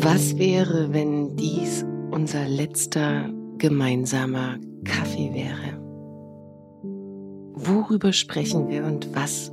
Was wäre, wenn dies unser letzter gemeinsamer Kaffee wäre? Worüber sprechen wir und was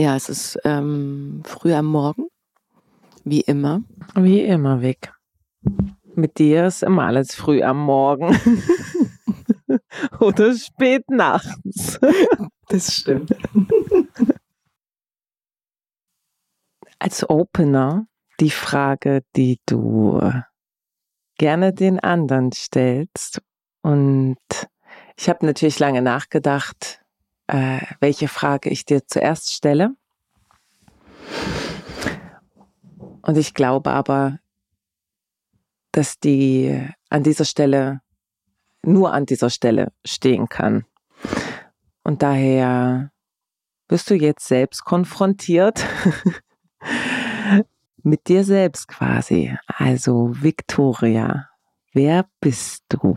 Ja, es ist ähm, früh am Morgen, wie immer. Wie immer, Vic. Mit dir ist immer alles früh am Morgen. Oder spät nachts. Das stimmt. Als Opener die Frage, die du gerne den anderen stellst. Und ich habe natürlich lange nachgedacht, äh, welche Frage ich dir zuerst stelle. Und ich glaube aber, dass die an dieser Stelle, nur an dieser Stelle stehen kann. Und daher wirst du jetzt selbst konfrontiert mit dir selbst quasi. Also Victoria, wer bist du?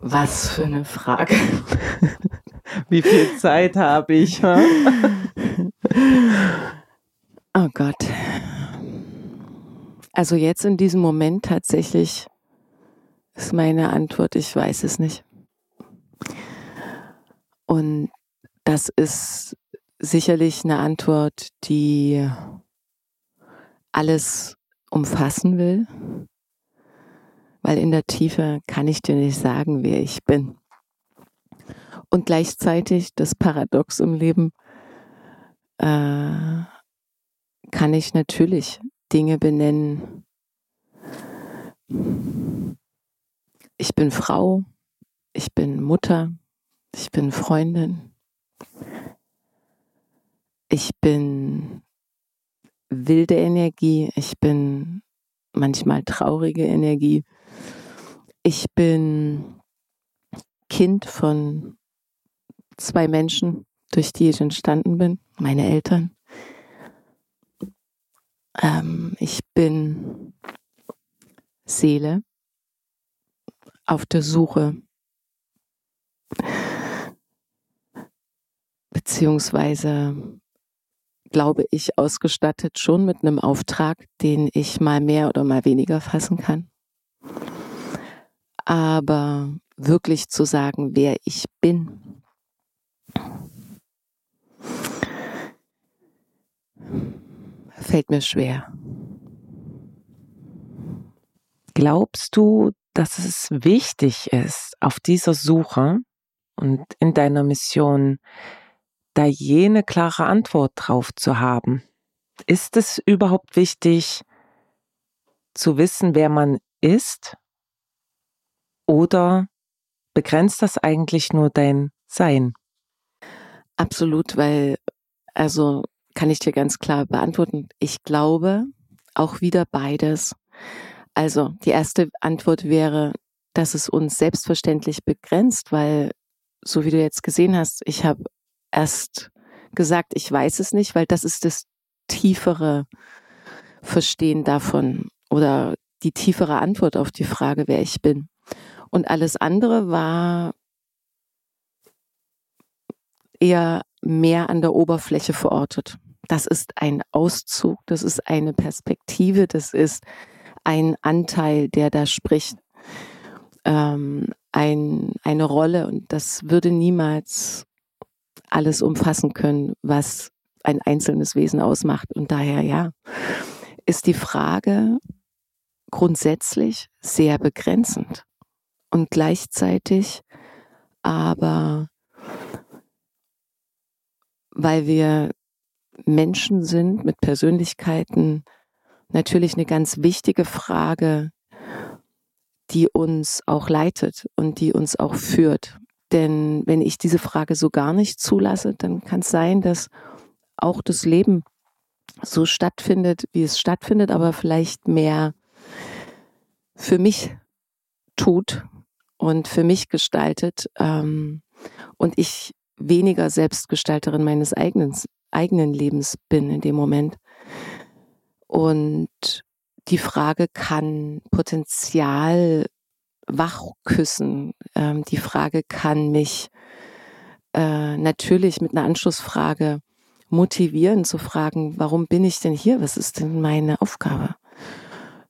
Was für eine Frage. Wie viel Zeit habe ich? Oh Gott. Also jetzt in diesem Moment tatsächlich ist meine Antwort, ich weiß es nicht. Und das ist sicherlich eine Antwort, die alles umfassen will, weil in der Tiefe kann ich dir nicht sagen, wer ich bin. Und gleichzeitig das Paradox im Leben äh, kann ich natürlich Dinge benennen. Ich bin Frau, ich bin Mutter, ich bin Freundin, ich bin wilde Energie, ich bin manchmal traurige Energie, ich bin Kind von zwei Menschen, durch die ich entstanden bin, meine Eltern. Ähm, ich bin Seele auf der Suche, beziehungsweise glaube ich, ausgestattet schon mit einem Auftrag, den ich mal mehr oder mal weniger fassen kann. Aber wirklich zu sagen, wer ich bin, fällt mir schwer. Glaubst du, dass es wichtig ist, auf dieser Suche und in deiner Mission da jene klare Antwort drauf zu haben? Ist es überhaupt wichtig zu wissen, wer man ist? Oder begrenzt das eigentlich nur dein Sein? Absolut, weil, also kann ich dir ganz klar beantworten. Ich glaube auch wieder beides. Also die erste Antwort wäre, dass es uns selbstverständlich begrenzt, weil so wie du jetzt gesehen hast, ich habe erst gesagt, ich weiß es nicht, weil das ist das tiefere Verstehen davon oder die tiefere Antwort auf die Frage, wer ich bin. Und alles andere war eher mehr an der Oberfläche verortet. Das ist ein Auszug, das ist eine Perspektive, das ist ein Anteil, der da spricht, ähm, ein, eine Rolle und das würde niemals alles umfassen können, was ein einzelnes Wesen ausmacht. Und daher, ja, ist die Frage grundsätzlich sehr begrenzend und gleichzeitig aber, weil wir Menschen sind mit Persönlichkeiten, natürlich eine ganz wichtige Frage, die uns auch leitet und die uns auch führt. Denn wenn ich diese Frage so gar nicht zulasse, dann kann es sein, dass auch das Leben so stattfindet, wie es stattfindet, aber vielleicht mehr für mich tut und für mich gestaltet ähm, und ich weniger Selbstgestalterin meines eigenen, eigenen Lebens bin in dem Moment. Und die Frage kann Potenzial wachküssen. Ähm, die Frage kann mich äh, natürlich mit einer Anschlussfrage motivieren, zu fragen, warum bin ich denn hier? Was ist denn meine Aufgabe?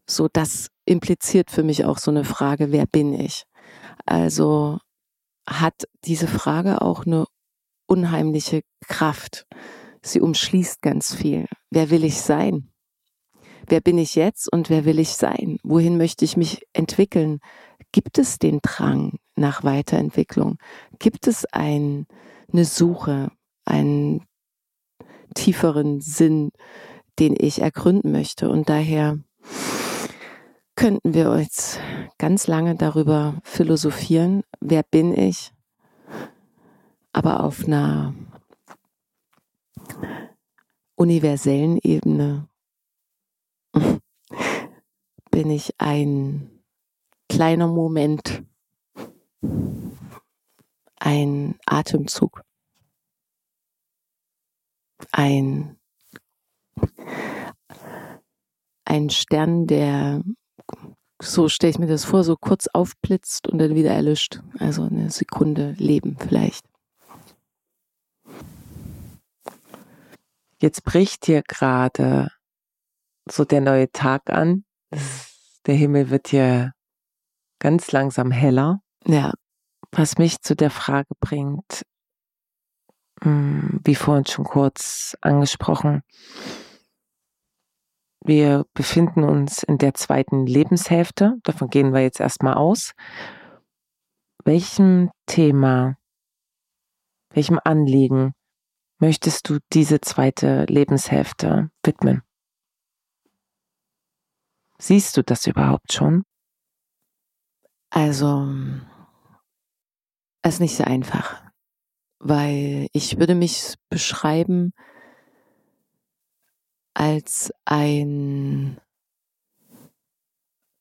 So, das impliziert für mich auch so eine Frage, wer bin ich? Also hat diese Frage auch eine unheimliche Kraft. Sie umschließt ganz viel. Wer will ich sein? Wer bin ich jetzt und wer will ich sein? Wohin möchte ich mich entwickeln? Gibt es den Drang nach Weiterentwicklung? Gibt es ein, eine Suche, einen tieferen Sinn, den ich ergründen möchte? Und daher könnten wir uns ganz lange darüber philosophieren, wer bin ich, aber auf einer universellen Ebene bin ich ein kleiner Moment, ein Atemzug, ein, ein Stern, der, so stelle ich mir das vor, so kurz aufblitzt und dann wieder erlischt. Also eine Sekunde Leben vielleicht. Jetzt bricht hier gerade so der neue Tag an. Der Himmel wird hier ganz langsam heller. Ja. Was mich zu der Frage bringt, hm, wie vorhin schon kurz angesprochen, wir befinden uns in der zweiten Lebenshälfte. Davon gehen wir jetzt erstmal aus. Welchem Thema, welchem Anliegen möchtest du diese zweite Lebenshälfte widmen? Siehst du das überhaupt schon? Also, es ist nicht so einfach, weil ich würde mich beschreiben als ein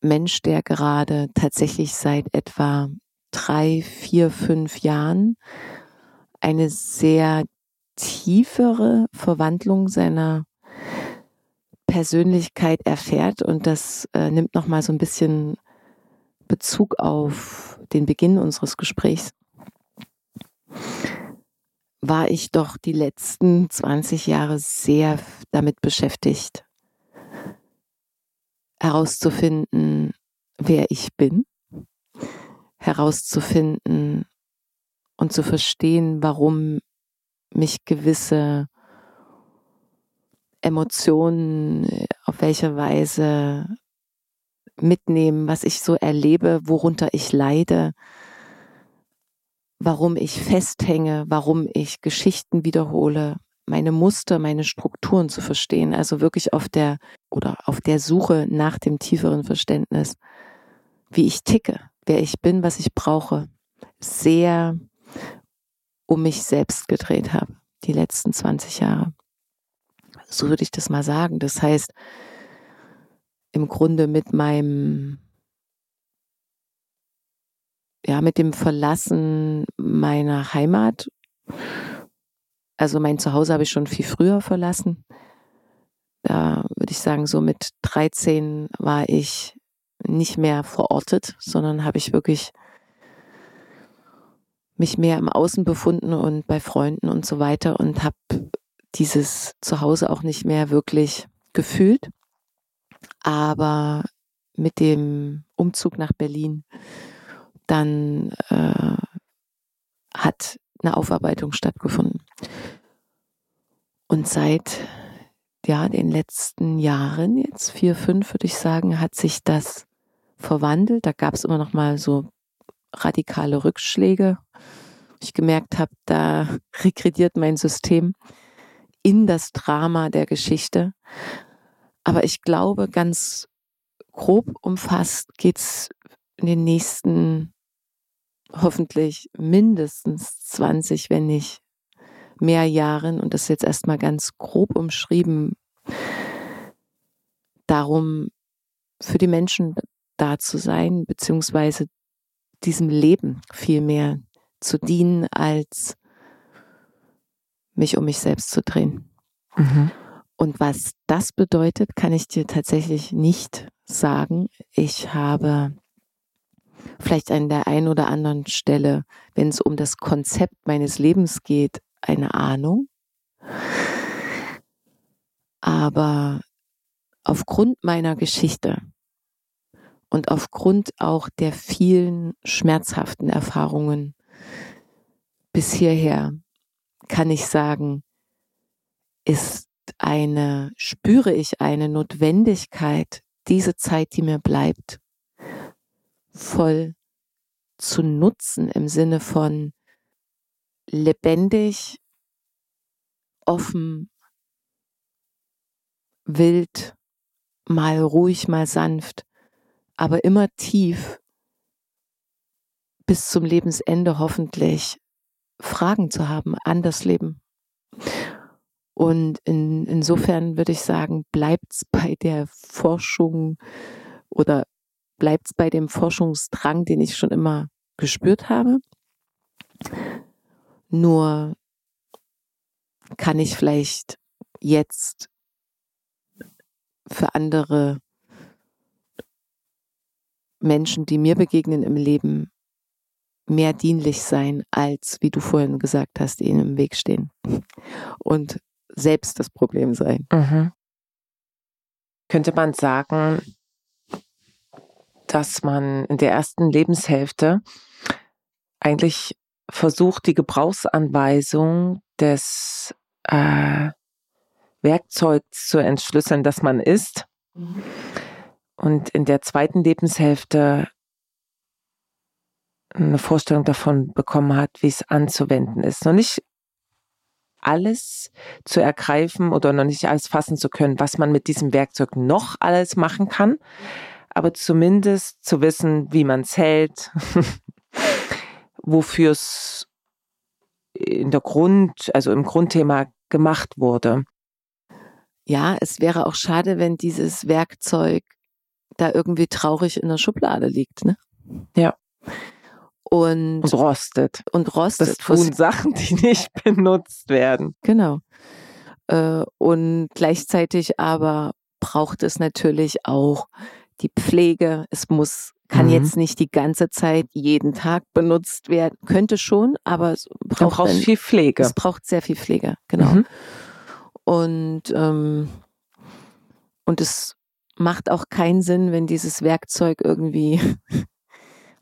Mensch, der gerade tatsächlich seit etwa drei, vier, fünf Jahren eine sehr tiefere Verwandlung seiner Persönlichkeit erfährt und das äh, nimmt noch mal so ein bisschen Bezug auf den Beginn unseres Gesprächs. War ich doch die letzten 20 Jahre sehr damit beschäftigt, herauszufinden, wer ich bin, herauszufinden und zu verstehen, warum mich gewisse Emotionen auf welche Weise mitnehmen, was ich so erlebe, worunter ich leide, warum ich festhänge, warum ich Geschichten wiederhole, meine Muster, meine Strukturen zu verstehen, also wirklich auf der oder auf der Suche nach dem tieferen Verständnis, wie ich ticke, wer ich bin, was ich brauche, sehr um mich selbst gedreht habe, die letzten 20 Jahre. So würde ich das mal sagen. Das heißt, im Grunde mit meinem, ja, mit dem Verlassen meiner Heimat. Also mein Zuhause habe ich schon viel früher verlassen. Da würde ich sagen, so mit 13 war ich nicht mehr verortet, sondern habe ich wirklich mich mehr im Außen befunden und bei Freunden und so weiter und habe dieses Zuhause auch nicht mehr wirklich gefühlt. Aber mit dem Umzug nach Berlin, dann äh, hat eine Aufarbeitung stattgefunden. Und seit ja, den letzten Jahren, jetzt vier, fünf, würde ich sagen, hat sich das verwandelt. Da gab es immer noch mal so radikale Rückschläge. Ich gemerkt habe, da regrediert mein System in das Drama der Geschichte. Aber ich glaube, ganz grob umfasst geht es in den nächsten hoffentlich mindestens 20, wenn nicht mehr Jahren, und das ist jetzt erstmal ganz grob umschrieben, darum, für die Menschen da zu sein, beziehungsweise diesem Leben viel mehr zu dienen, als mich um mich selbst zu drehen. Mhm. Und was das bedeutet, kann ich dir tatsächlich nicht sagen. Ich habe vielleicht an der einen oder anderen Stelle, wenn es um das Konzept meines Lebens geht, eine Ahnung. Aber aufgrund meiner Geschichte und aufgrund auch der vielen schmerzhaften Erfahrungen bis hierher kann ich sagen, ist eine, spüre ich eine Notwendigkeit, diese Zeit, die mir bleibt, voll zu nutzen im Sinne von lebendig, offen, wild, mal ruhig, mal sanft, aber immer tief bis zum Lebensende hoffentlich Fragen zu haben an das Leben. Und in, insofern würde ich sagen, bleibt es bei der Forschung oder bleibt es bei dem Forschungsdrang, den ich schon immer gespürt habe. Nur kann ich vielleicht jetzt für andere Menschen, die mir begegnen im Leben, mehr dienlich sein, als, wie du vorhin gesagt hast, ihnen im Weg stehen. Und selbst das Problem sein. Mhm. Könnte man sagen, dass man in der ersten Lebenshälfte eigentlich versucht, die Gebrauchsanweisung des äh, Werkzeugs zu entschlüsseln, das man ist. Mhm. Und in der zweiten Lebenshälfte eine Vorstellung davon bekommen hat, wie es anzuwenden ist. Noch nicht alles zu ergreifen oder noch nicht alles fassen zu können, was man mit diesem Werkzeug noch alles machen kann, aber zumindest zu wissen, wie man es hält, wofür es in der Grund, also im Grundthema gemacht wurde. Ja, es wäre auch schade, wenn dieses Werkzeug da irgendwie traurig in der Schublade liegt, ne? Ja. Und, und rostet. Und rostet. Das tun Sachen, die nicht benutzt werden. Genau. Äh, und gleichzeitig aber braucht es natürlich auch die Pflege. Es muss, kann mhm. jetzt nicht die ganze Zeit jeden Tag benutzt werden. Könnte schon, aber es braucht dann, viel Pflege. Es braucht sehr viel Pflege, genau. Mhm. Und, ähm, und es macht auch keinen Sinn, wenn dieses Werkzeug irgendwie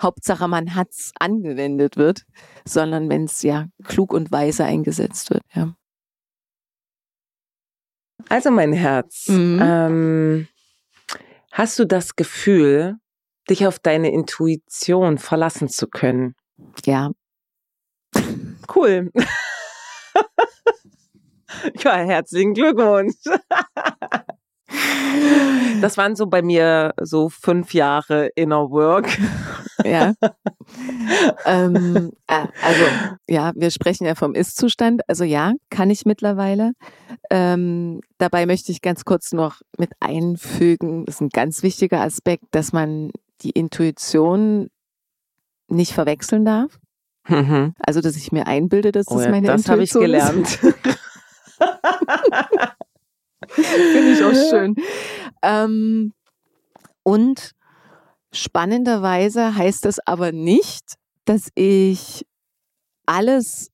Hauptsache man hat's angewendet wird, sondern wenn es ja klug und weise eingesetzt wird, ja. Also mein Herz, mhm. ähm, hast du das Gefühl, dich auf deine Intuition verlassen zu können? Ja. Cool. ja, herzlichen Glückwunsch. Das waren so bei mir so fünf Jahre Inner Work. Ja. ähm, äh, also, ja, wir sprechen ja vom Ist-Zustand. Also ja, kann ich mittlerweile. Ähm, dabei möchte ich ganz kurz noch mit einfügen, das ist ein ganz wichtiger Aspekt, dass man die Intuition nicht verwechseln darf. Mhm. Also, dass ich mir einbilde, dass das oh ja, meine das Intuition ist. Das habe ich gelernt. Finde ich auch schön. Ähm, und spannenderweise heißt das aber nicht, dass ich alles,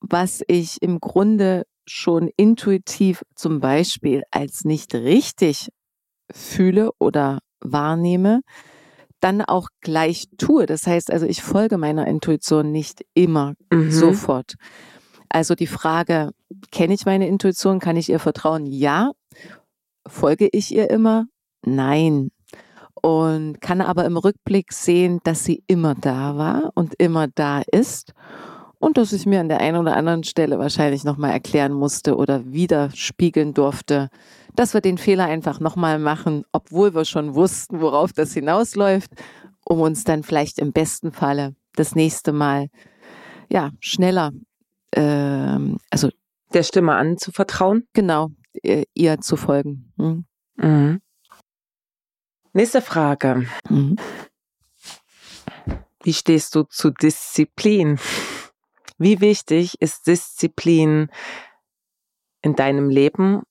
was ich im Grunde schon intuitiv zum Beispiel als nicht richtig fühle oder wahrnehme, dann auch gleich tue. Das heißt also, ich folge meiner Intuition nicht immer mhm. sofort. Also die Frage, kenne ich meine Intuition, kann ich ihr vertrauen? Ja. Folge ich ihr immer? Nein. Und kann aber im Rückblick sehen, dass sie immer da war und immer da ist und dass ich mir an der einen oder anderen Stelle wahrscheinlich nochmal erklären musste oder widerspiegeln durfte, dass wir den Fehler einfach nochmal machen, obwohl wir schon wussten, worauf das hinausläuft, um uns dann vielleicht im besten Falle das nächste Mal ja schneller ähm, also der Stimme anzuvertrauen? Genau, ihr zu folgen. Mhm. Mhm. Nächste Frage. Mhm. Wie stehst du zu Disziplin? Wie wichtig ist Disziplin in deinem Leben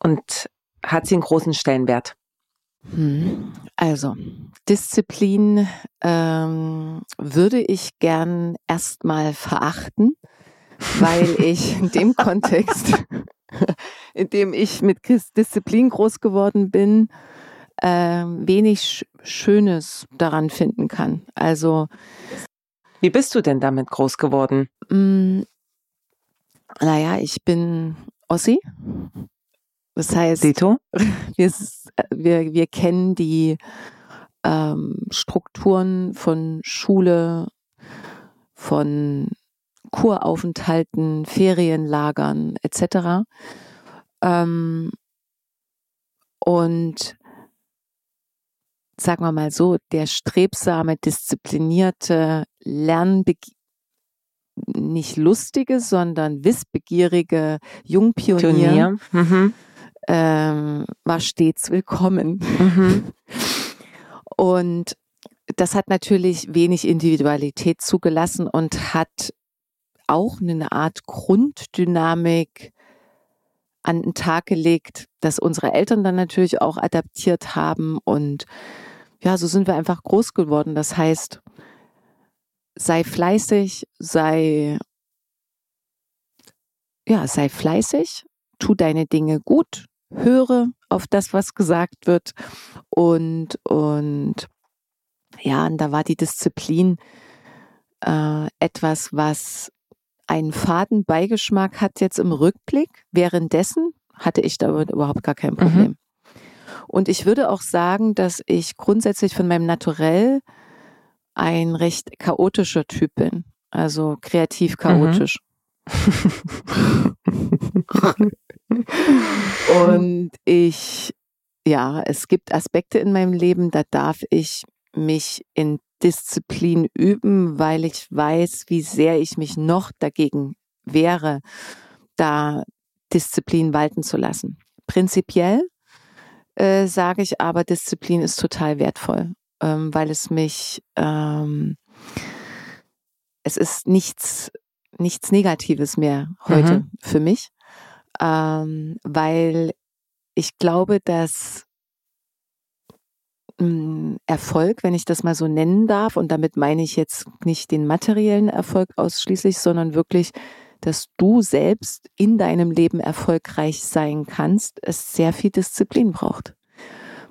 und hat sie einen großen Stellenwert? Hm. Also, Disziplin ähm, würde ich gern erstmal verachten, weil ich in dem Kontext, in dem ich mit Disziplin groß geworden bin, äh, wenig Schönes daran finden kann. Also, wie bist du denn damit groß geworden? Mh, hm, naja, ich bin Ossi. Das heißt, Dito? Wir, wir, wir kennen die ähm, Strukturen von Schule, von Kuraufenthalten, Ferienlagern etc. Ähm, und sagen wir mal so, der strebsame, disziplinierte, lernbe nicht lustige, sondern wissbegierige Jungpionier Pionier. Mhm. Ähm, war stets willkommen. Mhm. Und das hat natürlich wenig Individualität zugelassen und hat auch eine Art Grunddynamik an den Tag gelegt, dass unsere Eltern dann natürlich auch adaptiert haben. Und ja, so sind wir einfach groß geworden. Das heißt, sei fleißig, sei, ja, sei fleißig, tu deine Dinge gut, höre auf das, was gesagt wird und, und ja, und da war die Disziplin äh, etwas, was einen faden Beigeschmack hat jetzt im Rückblick. Währenddessen hatte ich damit überhaupt gar kein Problem. Mhm. Und ich würde auch sagen, dass ich grundsätzlich von meinem Naturell ein recht chaotischer Typ bin. Also kreativ chaotisch. Mhm. Und ich, ja, es gibt Aspekte in meinem Leben, da darf ich mich in Disziplin üben, weil ich weiß, wie sehr ich mich noch dagegen wehre, da Disziplin walten zu lassen. Prinzipiell äh, sage ich aber, Disziplin ist total wertvoll. ähm, weil es mich, ähm, es ist nichts, nichts Negatives mehr heute Mhm. für mich, ähm, weil ich glaube, dass mh, Erfolg, wenn ich das mal so nennen darf, und damit meine ich jetzt nicht den materiellen Erfolg ausschließlich, sondern wirklich, dass du selbst in deinem Leben erfolgreich sein kannst, es sehr viel Disziplin braucht.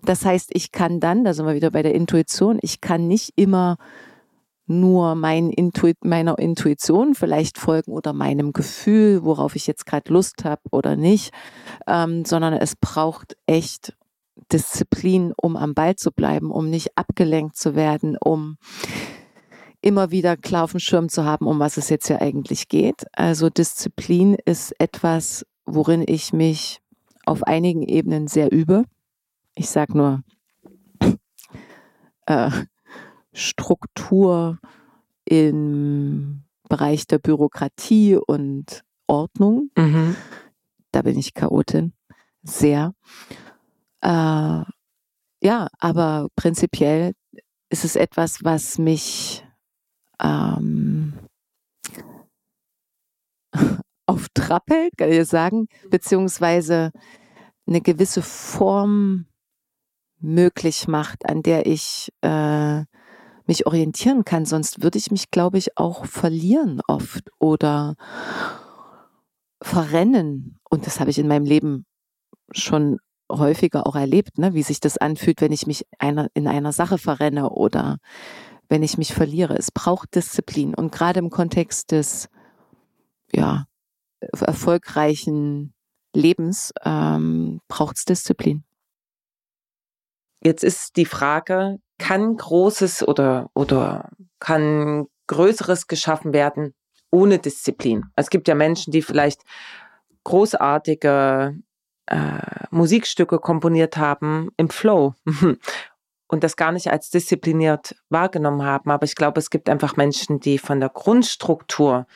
Das heißt, ich kann dann, da sind wir wieder bei der Intuition, ich kann nicht immer nur mein Intuit, meiner Intuition vielleicht folgen oder meinem Gefühl, worauf ich jetzt gerade Lust habe oder nicht, ähm, sondern es braucht echt Disziplin, um am Ball zu bleiben, um nicht abgelenkt zu werden, um immer wieder klar auf dem Schirm zu haben, um was es jetzt ja eigentlich geht. Also Disziplin ist etwas, worin ich mich auf einigen Ebenen sehr übe. Ich sage nur äh, Struktur im Bereich der Bürokratie und Ordnung. Mhm. Da bin ich Chaotin. Sehr. Äh, ja, aber prinzipiell ist es etwas, was mich ähm, auf Trab hält, kann ich sagen, beziehungsweise eine gewisse Form möglich macht, an der ich äh, mich orientieren kann. Sonst würde ich mich, glaube ich, auch verlieren oft oder verrennen. Und das habe ich in meinem Leben schon häufiger auch erlebt, ne? wie sich das anfühlt, wenn ich mich einer, in einer Sache verrenne oder wenn ich mich verliere. Es braucht Disziplin. Und gerade im Kontext des ja, erfolgreichen Lebens ähm, braucht es Disziplin. Jetzt ist die Frage, kann Großes oder, oder kann Größeres geschaffen werden ohne Disziplin? Es gibt ja Menschen, die vielleicht großartige äh, Musikstücke komponiert haben im Flow und das gar nicht als diszipliniert wahrgenommen haben. Aber ich glaube, es gibt einfach Menschen, die von der Grundstruktur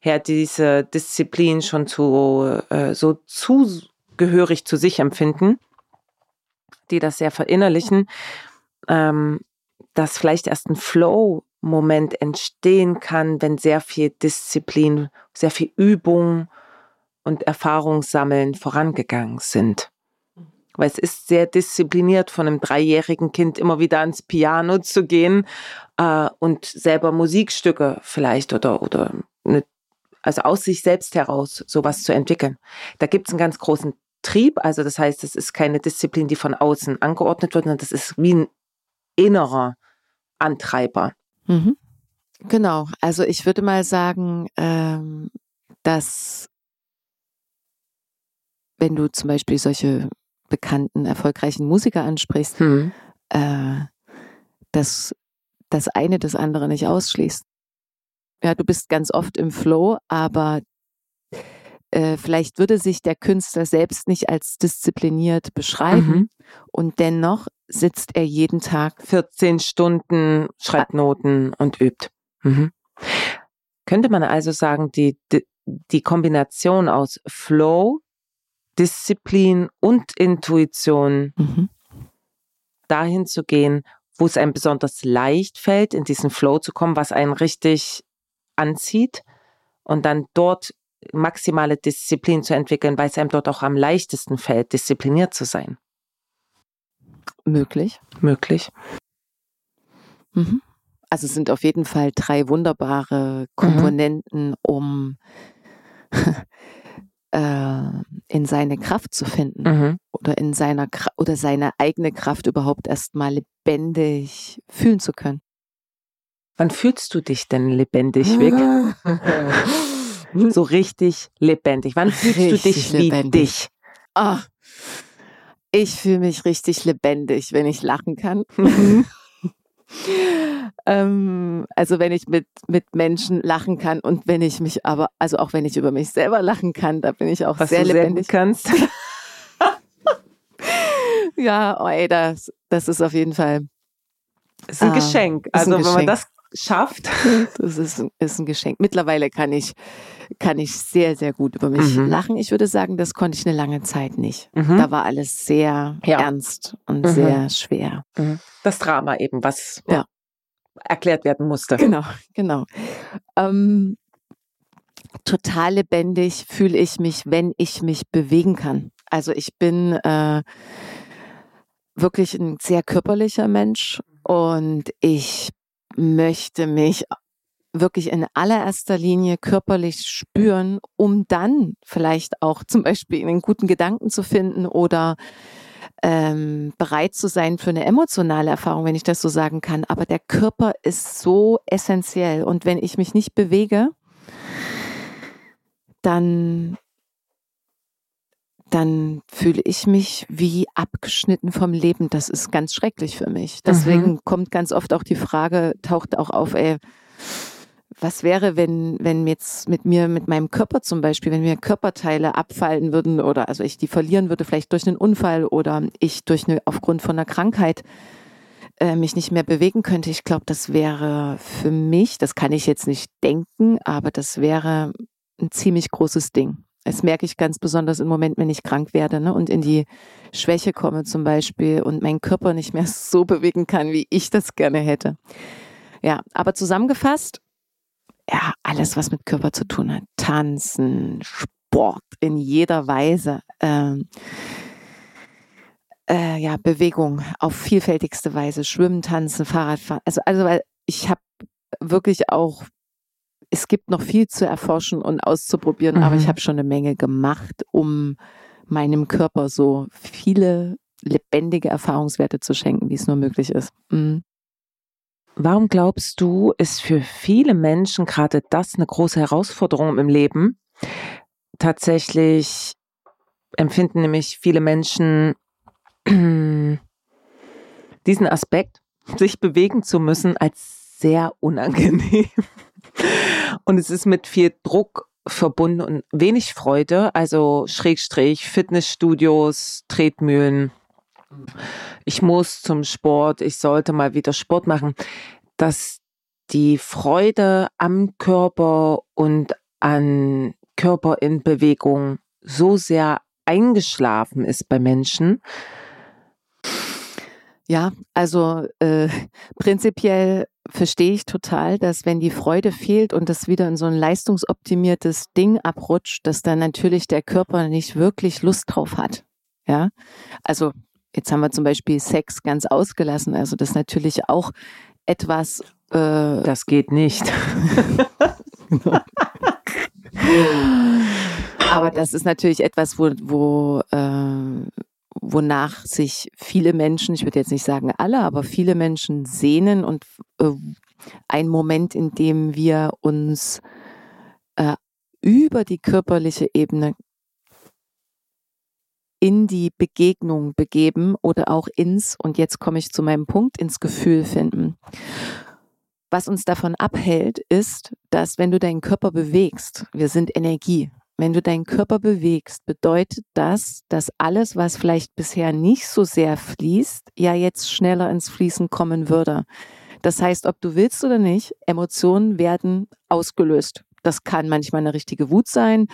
her diese Disziplin schon zu, äh, so zugehörig zu sich empfinden, die das sehr verinnerlichen, ähm, dass vielleicht erst ein Flow-Moment entstehen kann, wenn sehr viel Disziplin, sehr viel Übung und Erfahrungssammeln vorangegangen sind. Weil es ist sehr diszipliniert, von einem dreijährigen Kind immer wieder ans Piano zu gehen äh, und selber Musikstücke vielleicht oder, oder eine, also aus sich selbst heraus sowas zu entwickeln. Da gibt es einen ganz großen Trieb, also das heißt, es ist keine Disziplin, die von außen angeordnet wird, sondern das ist wie ein innerer Antreiber. Mhm. Genau, also ich würde mal sagen, ähm, dass wenn du zum Beispiel solche bekannten, erfolgreichen Musiker ansprichst, Hm. äh, dass das eine das andere nicht ausschließt. Ja, du bist ganz oft im Flow, aber äh, vielleicht würde sich der Künstler selbst nicht als diszipliniert beschreiben Mhm. und dennoch sitzt er jeden Tag 14 Stunden schreibt Noten und übt. Mhm. Könnte man also sagen, die, die, die Kombination aus Flow, Disziplin und Intuition Mhm. dahin zu gehen, wo es einem besonders leicht fällt, in diesen Flow zu kommen, was einen richtig anzieht und dann dort maximale Disziplin zu entwickeln, weil es einem dort auch am leichtesten fällt, diszipliniert zu sein. möglich. Möglich. Mhm. Also es sind auf jeden Fall drei wunderbare Komponenten, um äh, in seine Kraft zu finden Mhm. oder in seiner Kra oder seine eigene Kraft überhaupt erstmal lebendig fühlen zu können. Wann fühlst du dich denn lebendig, Vic? so richtig lebendig. Wann fühlst du dich Richtig wie lebendig. dich? Ah, ich fühle mich richtig lebendig, wenn ich lachen kann. ähm, also wenn ich mit, mit Menschen lachen kann und wenn ich mich aber, also auch wenn ich über mich selber lachen kann, da bin ich auch Was sehr du sehr lebendig. gut kannst. ja, oh ey, das, das ist auf jeden Fall ist ein Ah, Geschenk. ist ein Also wenn man Geschenk. das geschafft. Das ist, ist ein Geschenk. Mittlerweile kann ich, kann ich sehr, sehr gut über mich mhm. lachen. Ich würde sagen, das konnte ich eine lange Zeit nicht. Mhm. Da war alles sehr ja. ernst und mhm. sehr schwer. Mhm. Das Drama eben, was ja. erklärt werden musste. Genau, genau. Ähm, total lebendig fühle ich mich, wenn ich mich bewegen kann. Also ich bin äh, wirklich ein sehr körperlicher Mensch und ich möchte mich wirklich in allererster Linie körperlich spüren, um dann vielleicht auch zum Beispiel einen guten Gedanken zu finden oder ähm, bereit zu sein für eine emotionale Erfahrung, wenn ich das so sagen kann. Aber der Körper ist so essentiell und wenn ich mich nicht bewege, dann dann fühle ich mich wie abgeschnitten vom Leben. Das ist ganz schrecklich für mich. Deswegen mhm. kommt ganz oft auch die Frage, taucht auch auf, ey, was wäre, wenn, wenn jetzt mit mir, mit meinem Körper zum Beispiel, wenn mir Körperteile abfallen würden oder also ich die verlieren würde, vielleicht durch einen Unfall oder ich durch eine, aufgrund von einer Krankheit äh, mich nicht mehr bewegen könnte. Ich glaube, das wäre für mich, das kann ich jetzt nicht denken, aber das wäre ein ziemlich großes Ding. Das merke ich ganz besonders im Moment, wenn ich krank werde ne, und in die Schwäche komme zum Beispiel und meinen Körper nicht mehr so bewegen kann, wie ich das gerne hätte. Ja, aber zusammengefasst, ja, alles, was mit Körper zu tun hat. Tanzen, Sport in jeder Weise. Ähm, äh, ja, Bewegung auf vielfältigste Weise. Schwimmen, tanzen, Fahrradfahren. Also, also weil ich habe wirklich auch es gibt noch viel zu erforschen und auszuprobieren, mhm. aber ich mhm. habe schon eine Menge gemacht, um meinem Körper so viele lebendige Erfahrungswerte zu schenken, wie es nur möglich ist. Mhm. Warum glaubst du, ist für viele Menschen gerade das eine große Herausforderung im Leben? Tatsächlich empfinden nämlich viele Menschen diesen Aspekt, sich bewegen zu müssen, als sehr unangenehm. Und es ist mit viel Druck verbunden und wenig Freude, also Schrägstrich, Fitnessstudios, Tretmühlen. Ich muss zum Sport, ich sollte mal wieder Sport machen, dass die Freude am Körper und an Körper in Bewegung so sehr eingeschlafen ist bei Menschen. Ja, also äh, prinzipiell verstehe ich total, dass wenn die Freude fehlt und das wieder in so ein leistungsoptimiertes Ding abrutscht, dass dann natürlich der Körper nicht wirklich Lust drauf hat. Ja, also jetzt haben wir zum Beispiel Sex ganz ausgelassen. Also das ist natürlich auch etwas. Äh, das geht nicht. Aber das ist natürlich etwas, wo, wo äh, wonach sich viele Menschen, ich würde jetzt nicht sagen alle, aber viele Menschen sehnen und äh, ein Moment, in dem wir uns äh, über die körperliche Ebene in die Begegnung begeben oder auch ins, und jetzt komme ich zu meinem Punkt, ins Gefühl finden. Was uns davon abhält, ist, dass wenn du deinen Körper bewegst, wir sind Energie, wenn du deinen Körper bewegst, bedeutet das, dass alles, was vielleicht bisher nicht so sehr fließt, ja jetzt schneller ins Fließen kommen würde. Das heißt, ob du willst oder nicht, Emotionen werden ausgelöst. Das kann manchmal eine richtige Wut sein,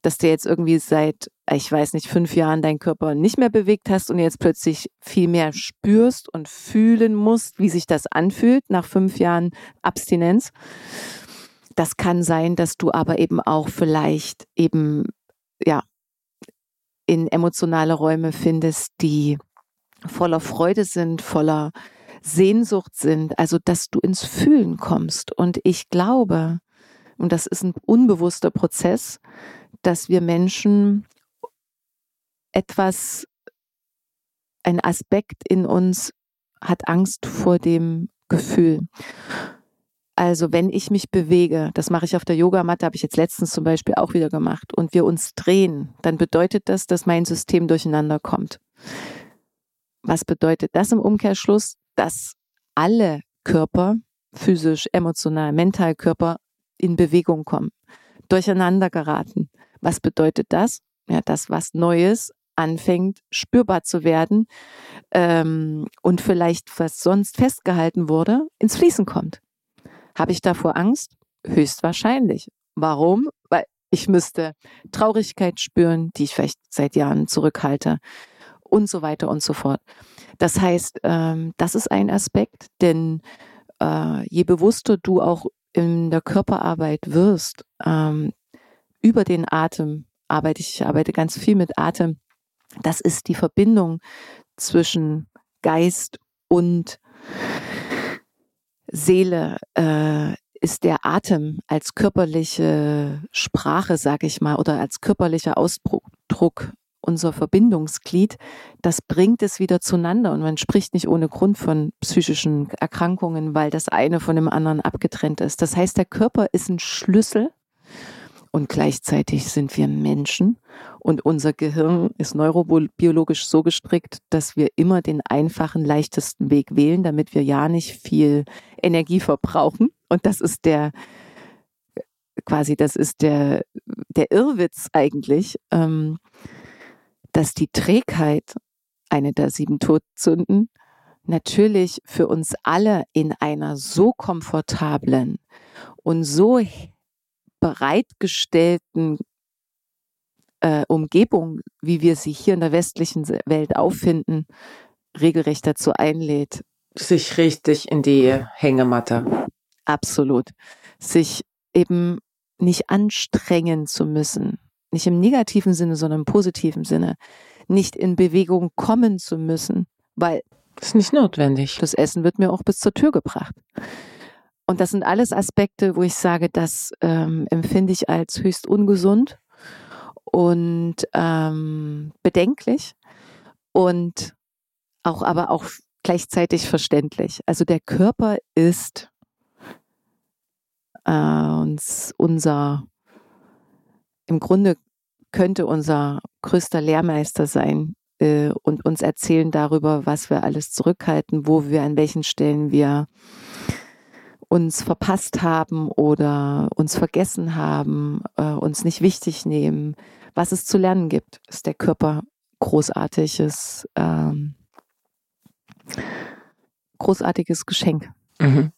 dass du jetzt irgendwie seit, ich weiß nicht, fünf Jahren deinen Körper nicht mehr bewegt hast und jetzt plötzlich viel mehr spürst und fühlen musst, wie sich das anfühlt nach fünf Jahren Abstinenz. Das kann sein, dass du aber eben auch vielleicht eben, ja, in emotionale Räume findest, die voller Freude sind, voller Sehnsucht sind, also dass du ins Fühlen kommst. Und ich glaube, und das ist ein unbewusster Prozess, dass wir Menschen etwas, ein Aspekt in uns hat Angst vor dem Gefühl. Also wenn ich mich bewege, das mache ich auf der Yogamatte, habe ich jetzt letztens zum Beispiel auch wieder gemacht, und wir uns drehen, dann bedeutet das, dass mein System durcheinander kommt. Was bedeutet das im Umkehrschluss? Dass alle Körper, physisch, emotional, mental Körper, in Bewegung kommen, durcheinander geraten. Was bedeutet das? Ja, das, was Neues anfängt spürbar zu werden ähm, und vielleicht was sonst festgehalten wurde, ins Fließen kommt. Habe ich davor Angst? Höchstwahrscheinlich. Warum? Weil ich müsste Traurigkeit spüren, die ich vielleicht seit Jahren zurückhalte und so weiter und so fort. Das heißt, ähm, das ist ein Aspekt, denn äh, je bewusster du auch in der Körperarbeit wirst, ähm, über den Atem arbeite ich, ich arbeite ganz viel mit Atem. Das ist die Verbindung zwischen Geist und Seele, äh, ist der Atem als körperliche Sprache, sag ich mal, oder als körperlicher Ausdruck unser Verbindungsglied, das bringt es wieder zueinander. Und man spricht nicht ohne Grund von psychischen Erkrankungen, weil das eine von dem anderen abgetrennt ist. Das heißt, der Körper ist ein Schlüssel und gleichzeitig sind wir Menschen und unser Gehirn ist neurobiologisch so gestrickt, dass wir immer den einfachen, leichtesten Weg wählen, damit wir ja nicht viel Energie verbrauchen. Und das ist der, quasi, das ist der, der Irrwitz eigentlich. Ähm, dass die Trägheit, eine der sieben Todsünden, natürlich für uns alle in einer so komfortablen und so bereitgestellten äh, Umgebung, wie wir sie hier in der westlichen Welt auffinden, regelrecht dazu einlädt. Sich richtig in die Hängematte. Absolut. Sich eben nicht anstrengen zu müssen, nicht im negativen Sinne, sondern im positiven Sinne, nicht in Bewegung kommen zu müssen, weil das ist nicht notwendig. Das Essen wird mir auch bis zur Tür gebracht. Und das sind alles Aspekte, wo ich sage, das ähm, empfinde ich als höchst ungesund und ähm, bedenklich und auch aber auch gleichzeitig verständlich. Also der Körper ist äh, uns unser im Grunde könnte unser größter Lehrmeister sein äh, und uns erzählen darüber, was wir alles zurückhalten, wo wir an welchen Stellen wir uns verpasst haben oder uns vergessen haben, äh, uns nicht wichtig nehmen. Was es zu lernen gibt, ist der Körper großartiges, ähm, großartiges Geschenk. Mhm.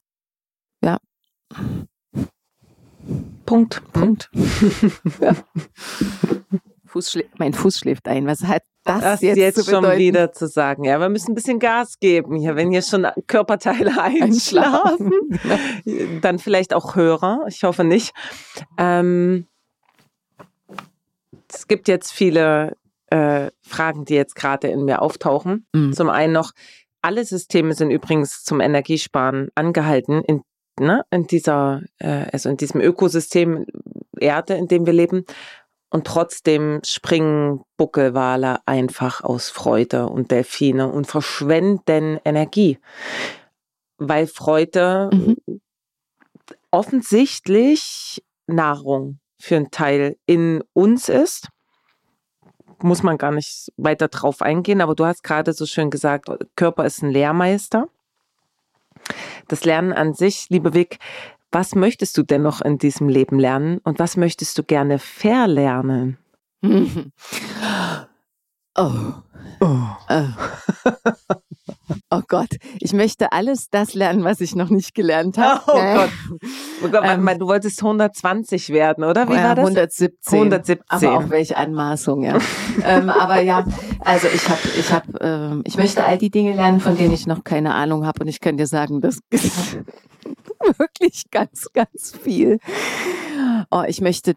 Ja. Punkt. Punkt. ja. Fuß mein Fuß schläft ein. Was hat das, das jetzt, jetzt schon wieder zu sagen? Ja, wir müssen ein bisschen Gas geben hier. Wenn hier schon Körperteile einschlafen, genau. dann vielleicht auch Hörer. Ich hoffe nicht. Ähm, es gibt jetzt viele äh, Fragen, die jetzt gerade in mir auftauchen. Mhm. Zum einen noch, alle Systeme sind übrigens zum Energiesparen angehalten, in ne, in dieser, äh, also in diesem Ökosystem Erde, in dem wir leben. Und trotzdem springen Buckelwale einfach aus Freude und Delfine und verschwenden Energie. Weil Freude mhm. offensichtlich Nahrung für einen Teil in uns ist. Muss man gar nicht weiter drauf eingehen, aber du hast gerade so schön gesagt, Körper ist ein Lehrmeister das Lernen an sich, liebe Vic, was möchtest du denn noch in diesem Leben lernen und was möchtest du gerne verlernen? Oh. Oh. oh. oh. Gott, ich möchte alles das lernen, was ich noch nicht gelernt habe. Oh Gott. Oh Gott ähm, du wolltest 120 werden, oder? Wie ja, war das? 117. 117. Aber auch welche Anmaßung, ja. ähm, aber ja, also ich habe, ich habe, ähm, ich möchte all die Dinge lernen, von denen ich noch keine Ahnung habe. Und ich kann dir sagen, das ist wirklich ganz, ganz viel. Oh, ich möchte,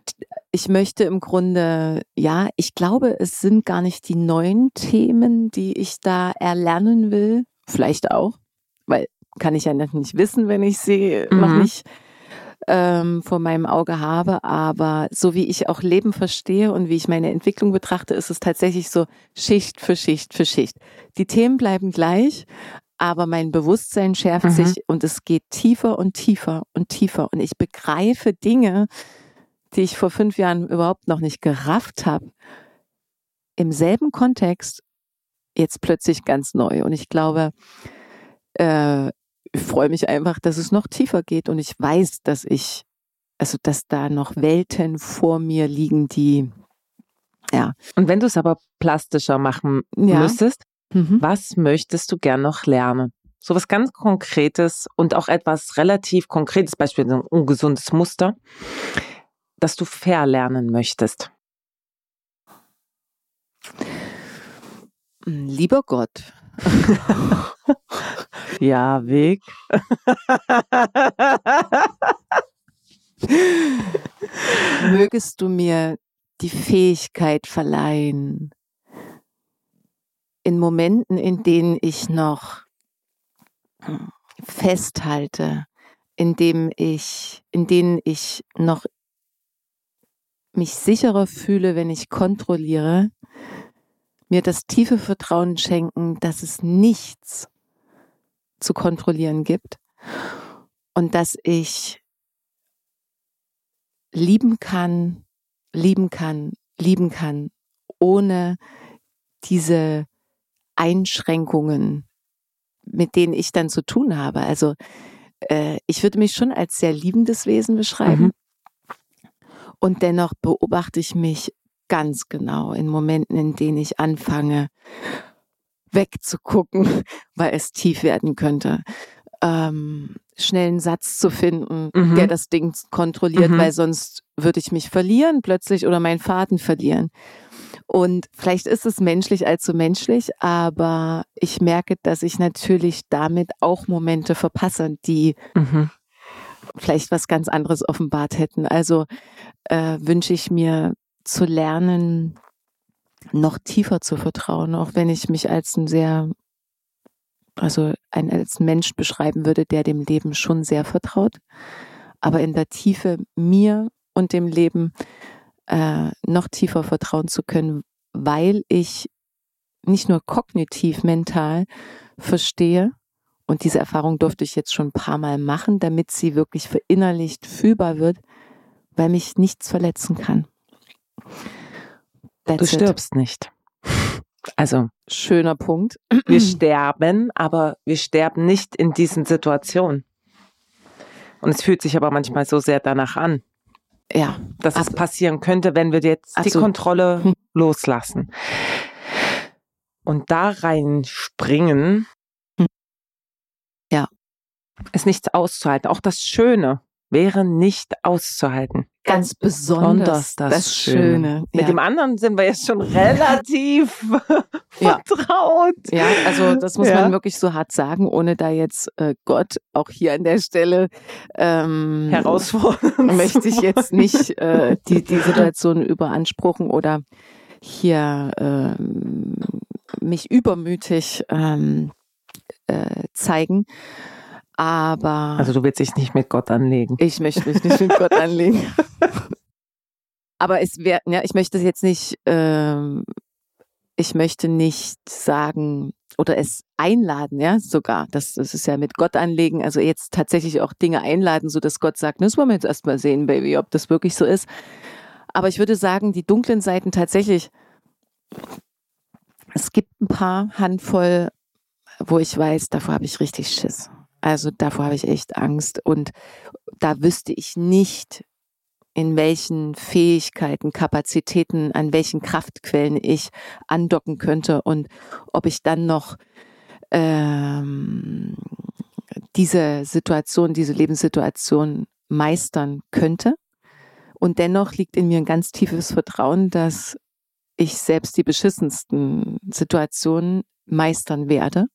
ich möchte im Grunde, ja, ich glaube, es sind gar nicht die neuen Themen, die ich da erlernen will. Vielleicht auch, weil kann ich ja nicht wissen, wenn ich sie mhm. noch nicht ähm, vor meinem Auge habe. Aber so wie ich auch Leben verstehe und wie ich meine Entwicklung betrachte, ist es tatsächlich so Schicht für Schicht für Schicht. Die Themen bleiben gleich, aber mein Bewusstsein schärft mhm. sich und es geht tiefer und tiefer und tiefer. Und ich begreife Dinge, die ich vor fünf Jahren überhaupt noch nicht gerafft habe, im selben Kontext jetzt plötzlich ganz neu. Und ich glaube, äh, ich freue mich einfach, dass es noch tiefer geht und ich weiß, dass ich, also dass da noch Welten vor mir liegen, die, ja. Und wenn du es aber plastischer machen ja. müsstest, mhm. was möchtest du gern noch lernen? so was ganz Konkretes und auch etwas relativ Konkretes, beispielsweise ein ungesundes Muster, das du verlernen möchtest? Lieber Gott. ja, Weg. Mögest du mir die Fähigkeit verleihen, in Momenten, in denen ich noch festhalte, in dem ich, in denen ich noch mich sicherer fühle, wenn ich kontrolliere, mir das tiefe Vertrauen schenken, dass es nichts zu kontrollieren gibt und dass ich lieben kann, lieben kann, lieben kann, ohne diese Einschränkungen, mit denen ich dann zu tun habe. Also äh, ich würde mich schon als sehr liebendes Wesen beschreiben. Mhm. Und dennoch beobachte ich mich ganz genau in Momenten, in denen ich anfange, wegzugucken, weil es tief werden könnte. Ähm, schnell einen Satz zu finden, mhm. der das Ding kontrolliert, mhm. weil sonst würde ich mich verlieren plötzlich oder meinen Faden verlieren. Und vielleicht ist es menschlich allzu menschlich, aber ich merke, dass ich natürlich damit auch Momente verpasse, die mhm. vielleicht was ganz anderes offenbart hätten. Also äh, wünsche ich mir zu lernen, noch tiefer zu vertrauen, auch wenn ich mich als ein sehr, also ein, als Mensch beschreiben würde, der dem Leben schon sehr vertraut, aber in der Tiefe mir und dem Leben äh, noch tiefer vertrauen zu können, weil ich nicht nur kognitiv, mental verstehe, und diese Erfahrung durfte ich jetzt schon ein paar Mal machen, damit sie wirklich verinnerlicht fühlbar wird, weil mich nichts verletzen kann. That's du stirbst it. nicht. Also schöner Punkt. Wir sterben, aber wir sterben nicht in diesen Situationen. Und es fühlt sich aber manchmal so sehr danach an. Ja. Dass es passieren könnte, wenn wir jetzt die Kontrolle hm. loslassen. Und da reinspringen, hm. ja. ist nichts auszuhalten. Auch das Schöne wäre nicht auszuhalten ganz besonders das, das Schöne. Mit ja. dem anderen sind wir jetzt schon relativ vertraut. Ja, also das muss ja. man wirklich so hart sagen, ohne da jetzt äh, Gott auch hier an der Stelle ähm, herausfordern. Möchte ich jetzt nicht äh, die, die Situation überanspruchen oder hier äh, mich übermütig ähm, äh, zeigen. Aber. Also du willst dich nicht mit Gott anlegen. Ich möchte mich nicht mit Gott anlegen. Aber es wäre, ja, ich möchte jetzt nicht, ähm, ich möchte nicht sagen oder es einladen, ja, sogar. Das, das ist ja mit Gott anlegen, also jetzt tatsächlich auch Dinge einladen, so dass Gott sagt, das wollen wir jetzt erstmal sehen, Baby, ob das wirklich so ist. Aber ich würde sagen, die dunklen Seiten tatsächlich, es gibt ein paar Handvoll, wo ich weiß, davor habe ich richtig Schiss. Also davor habe ich echt Angst. Und da wüsste ich nicht, in welchen Fähigkeiten, Kapazitäten, an welchen Kraftquellen ich andocken könnte und ob ich dann noch ähm, diese Situation, diese Lebenssituation meistern könnte. Und dennoch liegt in mir ein ganz tiefes Vertrauen, dass ich selbst die beschissensten Situationen meistern werde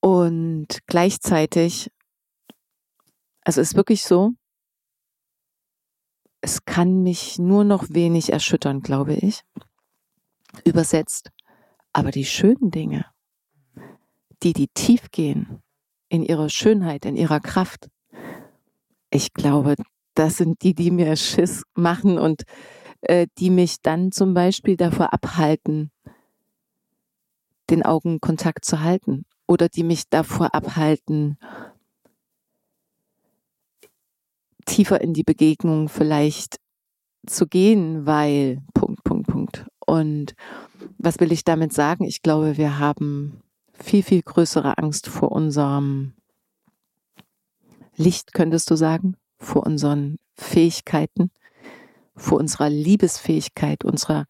und gleichzeitig, also ist wirklich so, es kann mich nur noch wenig erschüttern, glaube ich. Übersetzt. Aber die schönen Dinge, die, die tief gehen, in ihrer Schönheit, in ihrer Kraft, ich glaube, das sind die, die mir Schiss machen und äh, die mich dann zum Beispiel davor abhalten, den Augenkontakt zu halten oder die mich davor abhalten, tiefer in die Begegnung vielleicht zu gehen, weil Punkt, Punkt, Punkt. Und was will ich damit sagen? Ich glaube, wir haben viel, viel größere Angst vor unserem Licht, könntest du sagen, vor unseren Fähigkeiten, vor unserer Liebesfähigkeit, unserer,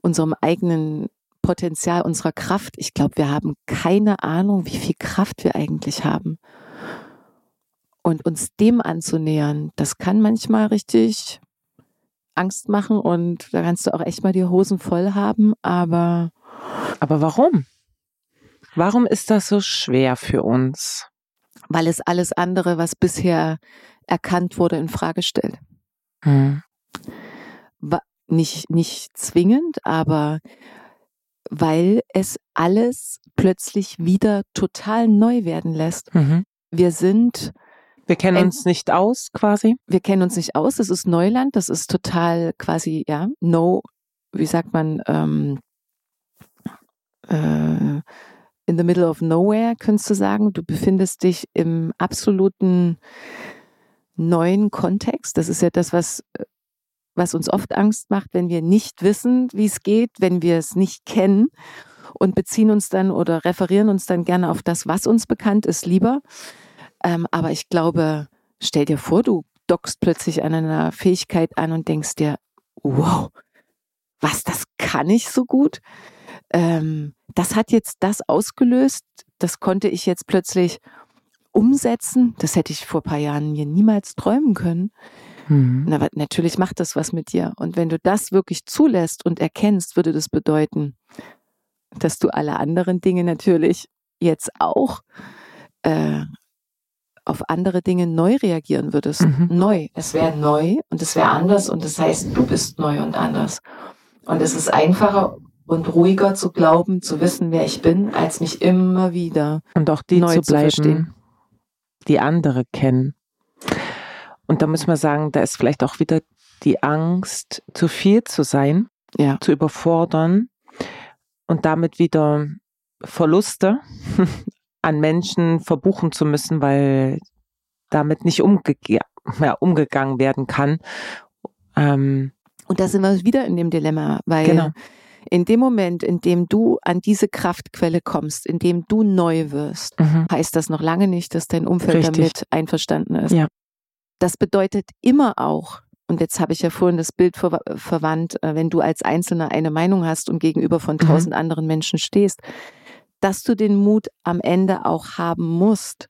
unserem eigenen Potenzial unserer Kraft. Ich glaube, wir haben keine Ahnung, wie viel Kraft wir eigentlich haben. Und uns dem anzunähern, das kann manchmal richtig Angst machen und da kannst du auch echt mal die Hosen voll haben, aber. Aber warum? Warum ist das so schwer für uns? Weil es alles andere, was bisher erkannt wurde, in Frage stellt. Hm. Nicht, nicht zwingend, aber weil es alles plötzlich wieder total neu werden lässt. Mhm. Wir sind. Wir kennen uns nicht aus, quasi. Wir kennen uns nicht aus. Das ist Neuland. Das ist total quasi, ja, no, wie sagt man, ähm, äh, in the middle of nowhere, könntest du sagen. Du befindest dich im absoluten neuen Kontext. Das ist ja das, was, was uns oft Angst macht, wenn wir nicht wissen, wie es geht, wenn wir es nicht kennen und beziehen uns dann oder referieren uns dann gerne auf das, was uns bekannt ist, lieber. Ähm, aber ich glaube, stell dir vor, du dockst plötzlich an einer Fähigkeit an und denkst dir, wow, was, das kann ich so gut? Ähm, das hat jetzt das ausgelöst, das konnte ich jetzt plötzlich umsetzen. Das hätte ich vor ein paar Jahren mir niemals träumen können. Mhm. Aber natürlich macht das was mit dir. Und wenn du das wirklich zulässt und erkennst, würde das bedeuten, dass du alle anderen Dinge natürlich jetzt auch äh, auf andere Dinge neu reagieren würdest. Mhm. Neu. Es wäre neu und es wäre anders und das heißt, du bist neu und anders. Und es ist einfacher und ruhiger zu glauben, zu wissen, wer ich bin, als mich immer wieder und auch die neu zu zu bleiben, verstehen. die andere kennen. Und da muss man sagen, da ist vielleicht auch wieder die Angst, zu viel zu sein, Ja. zu überfordern und damit wieder Verluste an Menschen verbuchen zu müssen, weil damit nicht umge ja, umgegangen werden kann. Ähm, Und da sind wir wieder in dem Dilemma, weil Genau. in dem Moment, in dem du an diese Kraftquelle kommst, in dem du neu wirst, mhm. heißt das noch lange nicht, dass dein Umfeld Richtig. damit einverstanden ist. Ja. Das bedeutet immer auch, und jetzt habe ich ja vorhin das Bild ver verwandt, äh, wenn du als Einzelner eine Meinung hast und gegenüber von Mhm. tausend anderen Menschen stehst, dass du den Mut am Ende auch haben musst,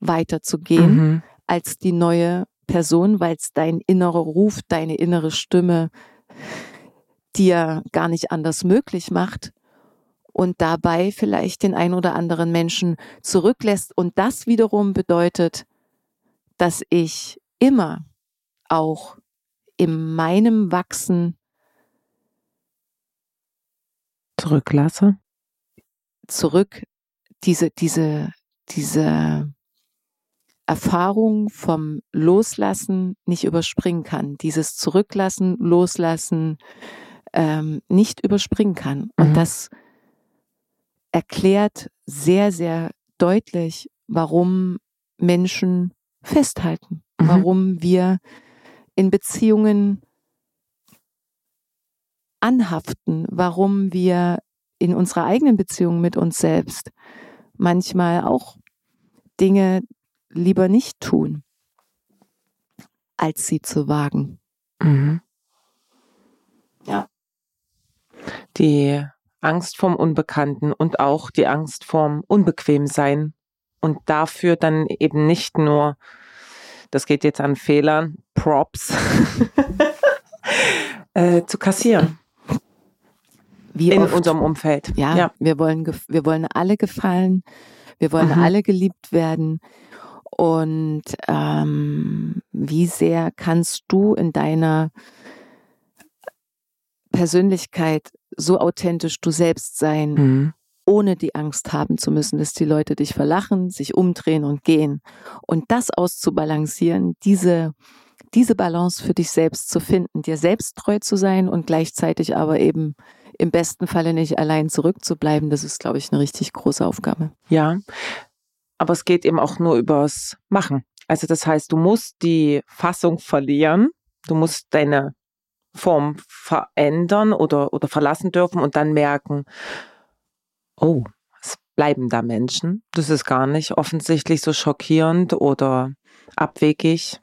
weiterzugehen Mhm. als die neue Person, weil es dein innerer Ruf, deine innere Stimme dir gar nicht anders möglich macht und dabei vielleicht den ein oder anderen Menschen zurücklässt. Und das wiederum bedeutet, dass ich immer auch in meinem Wachsen Zurücklasse. zurück diese, diese, diese Erfahrung vom Loslassen nicht überspringen kann. Dieses Zurücklassen, Loslassen ähm, nicht überspringen kann. Und Mhm. das erklärt sehr, sehr deutlich, warum Menschen festhalten, Mhm. warum wir in Beziehungen anhaften, warum wir in unserer eigenen Beziehung mit uns selbst manchmal auch Dinge lieber nicht tun, als sie zu wagen. Mhm. Ja. Die Angst vom Unbekannten und auch die Angst vorm Unbequemsein. Und dafür dann eben nicht nur, das geht jetzt an Fehlern, Props, äh, zu kassieren Wie in oft, unserem Umfeld. ja, ja. Wir, wollen, wir wollen alle gefallen, wir wollen Mhm. alle geliebt werden. Und ähm, wie sehr kannst du in deiner Persönlichkeit so authentisch du selbst sein, Mhm. Ohne die Angst haben zu müssen, dass die Leute dich verlachen, sich umdrehen und gehen. Und das auszubalancieren, diese, diese Balance für dich selbst zu finden, dir selbst treu zu sein und gleichzeitig aber eben im besten Falle nicht allein zurückzubleiben, das ist, glaube ich, eine richtig große Aufgabe. Ja, aber es geht eben auch nur übers Machen. Also das heißt, du musst die Fassung verlieren, du musst deine Form verändern oder, oder verlassen dürfen und dann merken, oh, es bleiben da Menschen. Das ist gar nicht offensichtlich so schockierend oder abwegig.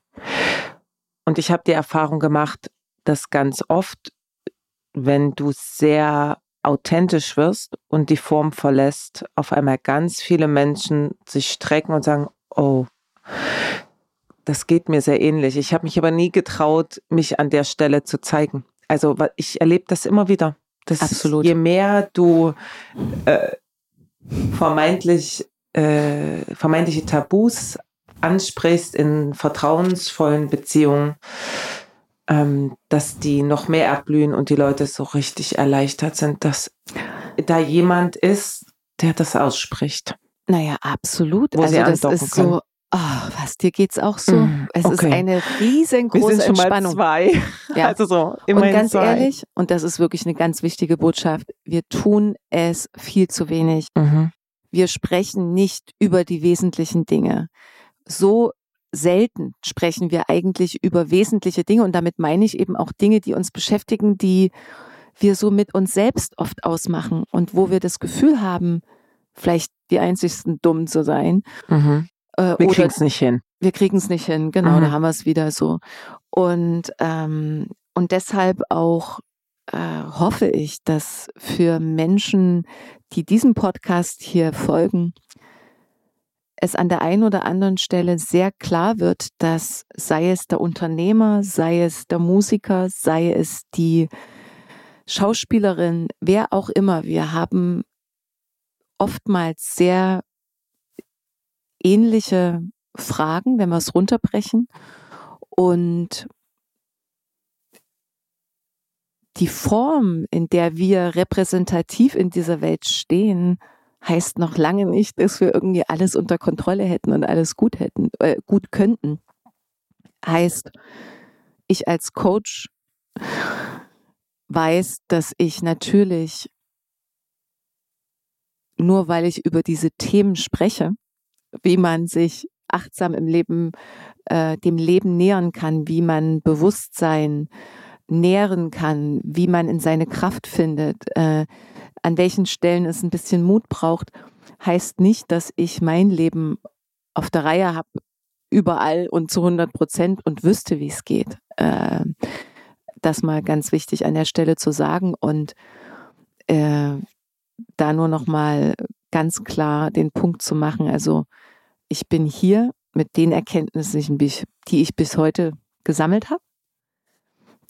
Und ich habe die Erfahrung gemacht, dass ganz oft, wenn du sehr authentisch wirst und die Form verlässt, auf einmal ganz viele Menschen sich strecken und sagen, oh, das geht mir sehr ähnlich. Ich habe mich aber nie getraut, mich an der Stelle zu zeigen. Also ich erlebe das immer wieder. Das Absolut. Je mehr du äh, vermeintlich, äh, vermeintliche Tabus ansprichst in vertrauensvollen Beziehungen, ähm, dass die noch mehr erblühen und die Leute so richtig erleichtert sind, dass da jemand ist, der das ausspricht. Naja, absolut. Wo also das ist können. so, oh, was, dir geht's auch so? Mm, es okay. ist eine riesengroße Wir sind schon Entspannung. Mal zwei. Ja. Also so, und ganz zwei. ehrlich, und das ist wirklich eine ganz wichtige Botschaft, wir tun es viel zu wenig. Mhm. Wir sprechen nicht über die wesentlichen Dinge. So selten sprechen wir eigentlich über wesentliche Dinge und damit meine ich eben auch Dinge, die uns beschäftigen, die wir so mit uns selbst oft ausmachen und wo wir das Gefühl haben, vielleicht die einzigsten dumm zu sein. Mhm. Äh, wir kriegen es nicht hin. Wir kriegen es nicht hin, genau, mhm. da haben wir es wieder so. Und, ähm, und deshalb auch äh, hoffe ich, dass für Menschen, die diesem Podcast hier folgen, es an der einen oder anderen Stelle sehr klar wird, dass sei es der Unternehmer, sei es der Musiker, sei es die Schauspielerin, wer auch immer, wir haben oftmals sehr ähnliche Fragen, wenn wir es runterbrechen. Und die Form, in der wir repräsentativ in dieser Welt stehen, heißt noch lange nicht, dass wir irgendwie alles unter Kontrolle hätten und alles gut hätten, äh, gut könnten. Heißt, ich als Coach weiß, dass ich natürlich nur weil ich über diese Themen spreche, wie man sich achtsam im Leben, äh, dem Leben nähern kann, wie man Bewusstsein nähren kann, wie man in seine Kraft findet, äh, an welchen Stellen es ein bisschen Mut braucht, heißt nicht, dass ich mein Leben auf der Reihe habe, überall und zu 100 Prozent und wüsste, wie es geht. Äh, das mal ganz wichtig an der Stelle zu sagen und äh, da nur noch mal ganz klar den Punkt zu machen. Also ich bin hier mit den Erkenntnissen, die ich bis heute gesammelt habe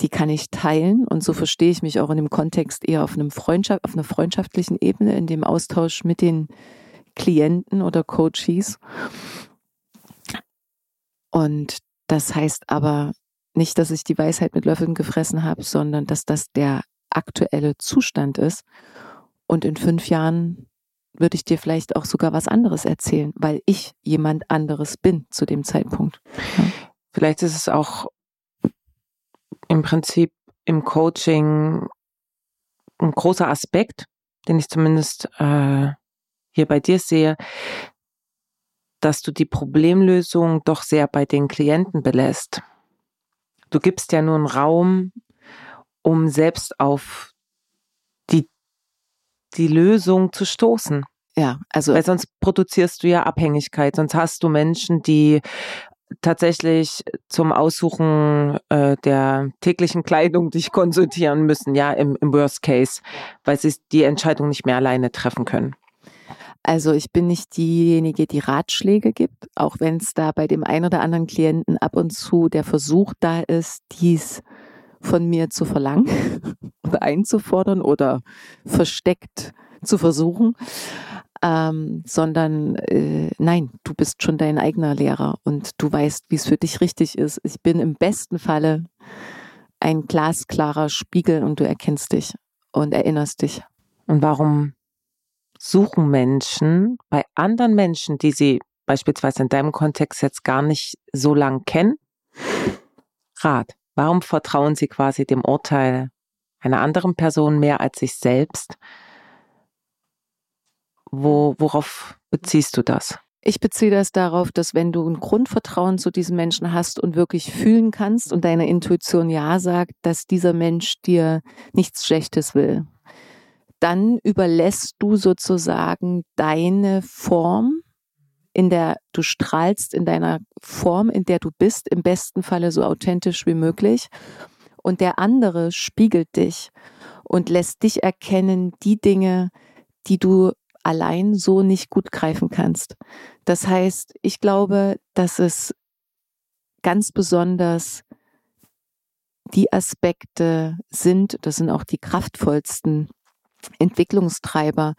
die kann ich teilen und so verstehe ich mich auch in dem Kontext eher auf einem Freundschaft, auf einer freundschaftlichen Ebene, in dem Austausch mit den Klienten oder Coaches. Und das heißt aber nicht, dass ich die Weisheit mit Löffeln gefressen habe, sondern dass das der aktuelle Zustand ist. Und in fünf Jahren würde ich dir vielleicht auch sogar was anderes erzählen, weil ich jemand anderes bin zu dem Zeitpunkt. Ja. Vielleicht ist es auch im Prinzip im Coaching ein großer Aspekt, den ich zumindest äh, hier bei dir sehe, dass du die Problemlösung doch sehr bei den Klienten belässt. Du gibst ja nur einen Raum, um selbst auf die Lösung zu stoßen. Ja, also. Weil sonst produzierst du ja Abhängigkeit, sonst hast du Menschen, die tatsächlich zum Aussuchen äh, der täglichen Kleidung dich konsultieren müssen, ja, im, im Worst Case, weil sie die Entscheidung nicht mehr alleine treffen können. Also ich bin nicht diejenige, die Ratschläge gibt, auch wenn es da bei dem einen oder anderen Klienten ab und zu der Versuch da ist, dies von mir zu verlangen oder einzufordern oder versteckt zu versuchen ähm, sondern äh, nein, du bist schon dein eigener Lehrer und du weißt, wie es für dich richtig ist. Ich bin im besten Falle ein glasklarer Spiegel und du erkennst dich und erinnerst dich. Und warum suchen Menschen bei anderen Menschen, die sie beispielsweise in deinem Kontext jetzt gar nicht so lang kennen, Rat? Warum vertrauen sie quasi dem Urteil einer anderen Person mehr als sich selbst? Wo, worauf beziehst du das? Ich beziehe das darauf, dass wenn du ein Grundvertrauen zu diesem Menschen hast und wirklich fühlen kannst und deine Intuition ja sagt, dass dieser Mensch dir nichts Schlechtes will, dann überlässt du sozusagen deine Form, in der du strahlst, in deiner Form, in der du bist, im besten Falle so authentisch wie möglich. Und der andere spiegelt dich. und lässt dich erkennen die Dinge, die du allein so nicht gut greifen kannst. Das heißt, ich glaube, dass es ganz besonders die Aspekte sind, das sind auch die kraftvollsten Entwicklungstreiber,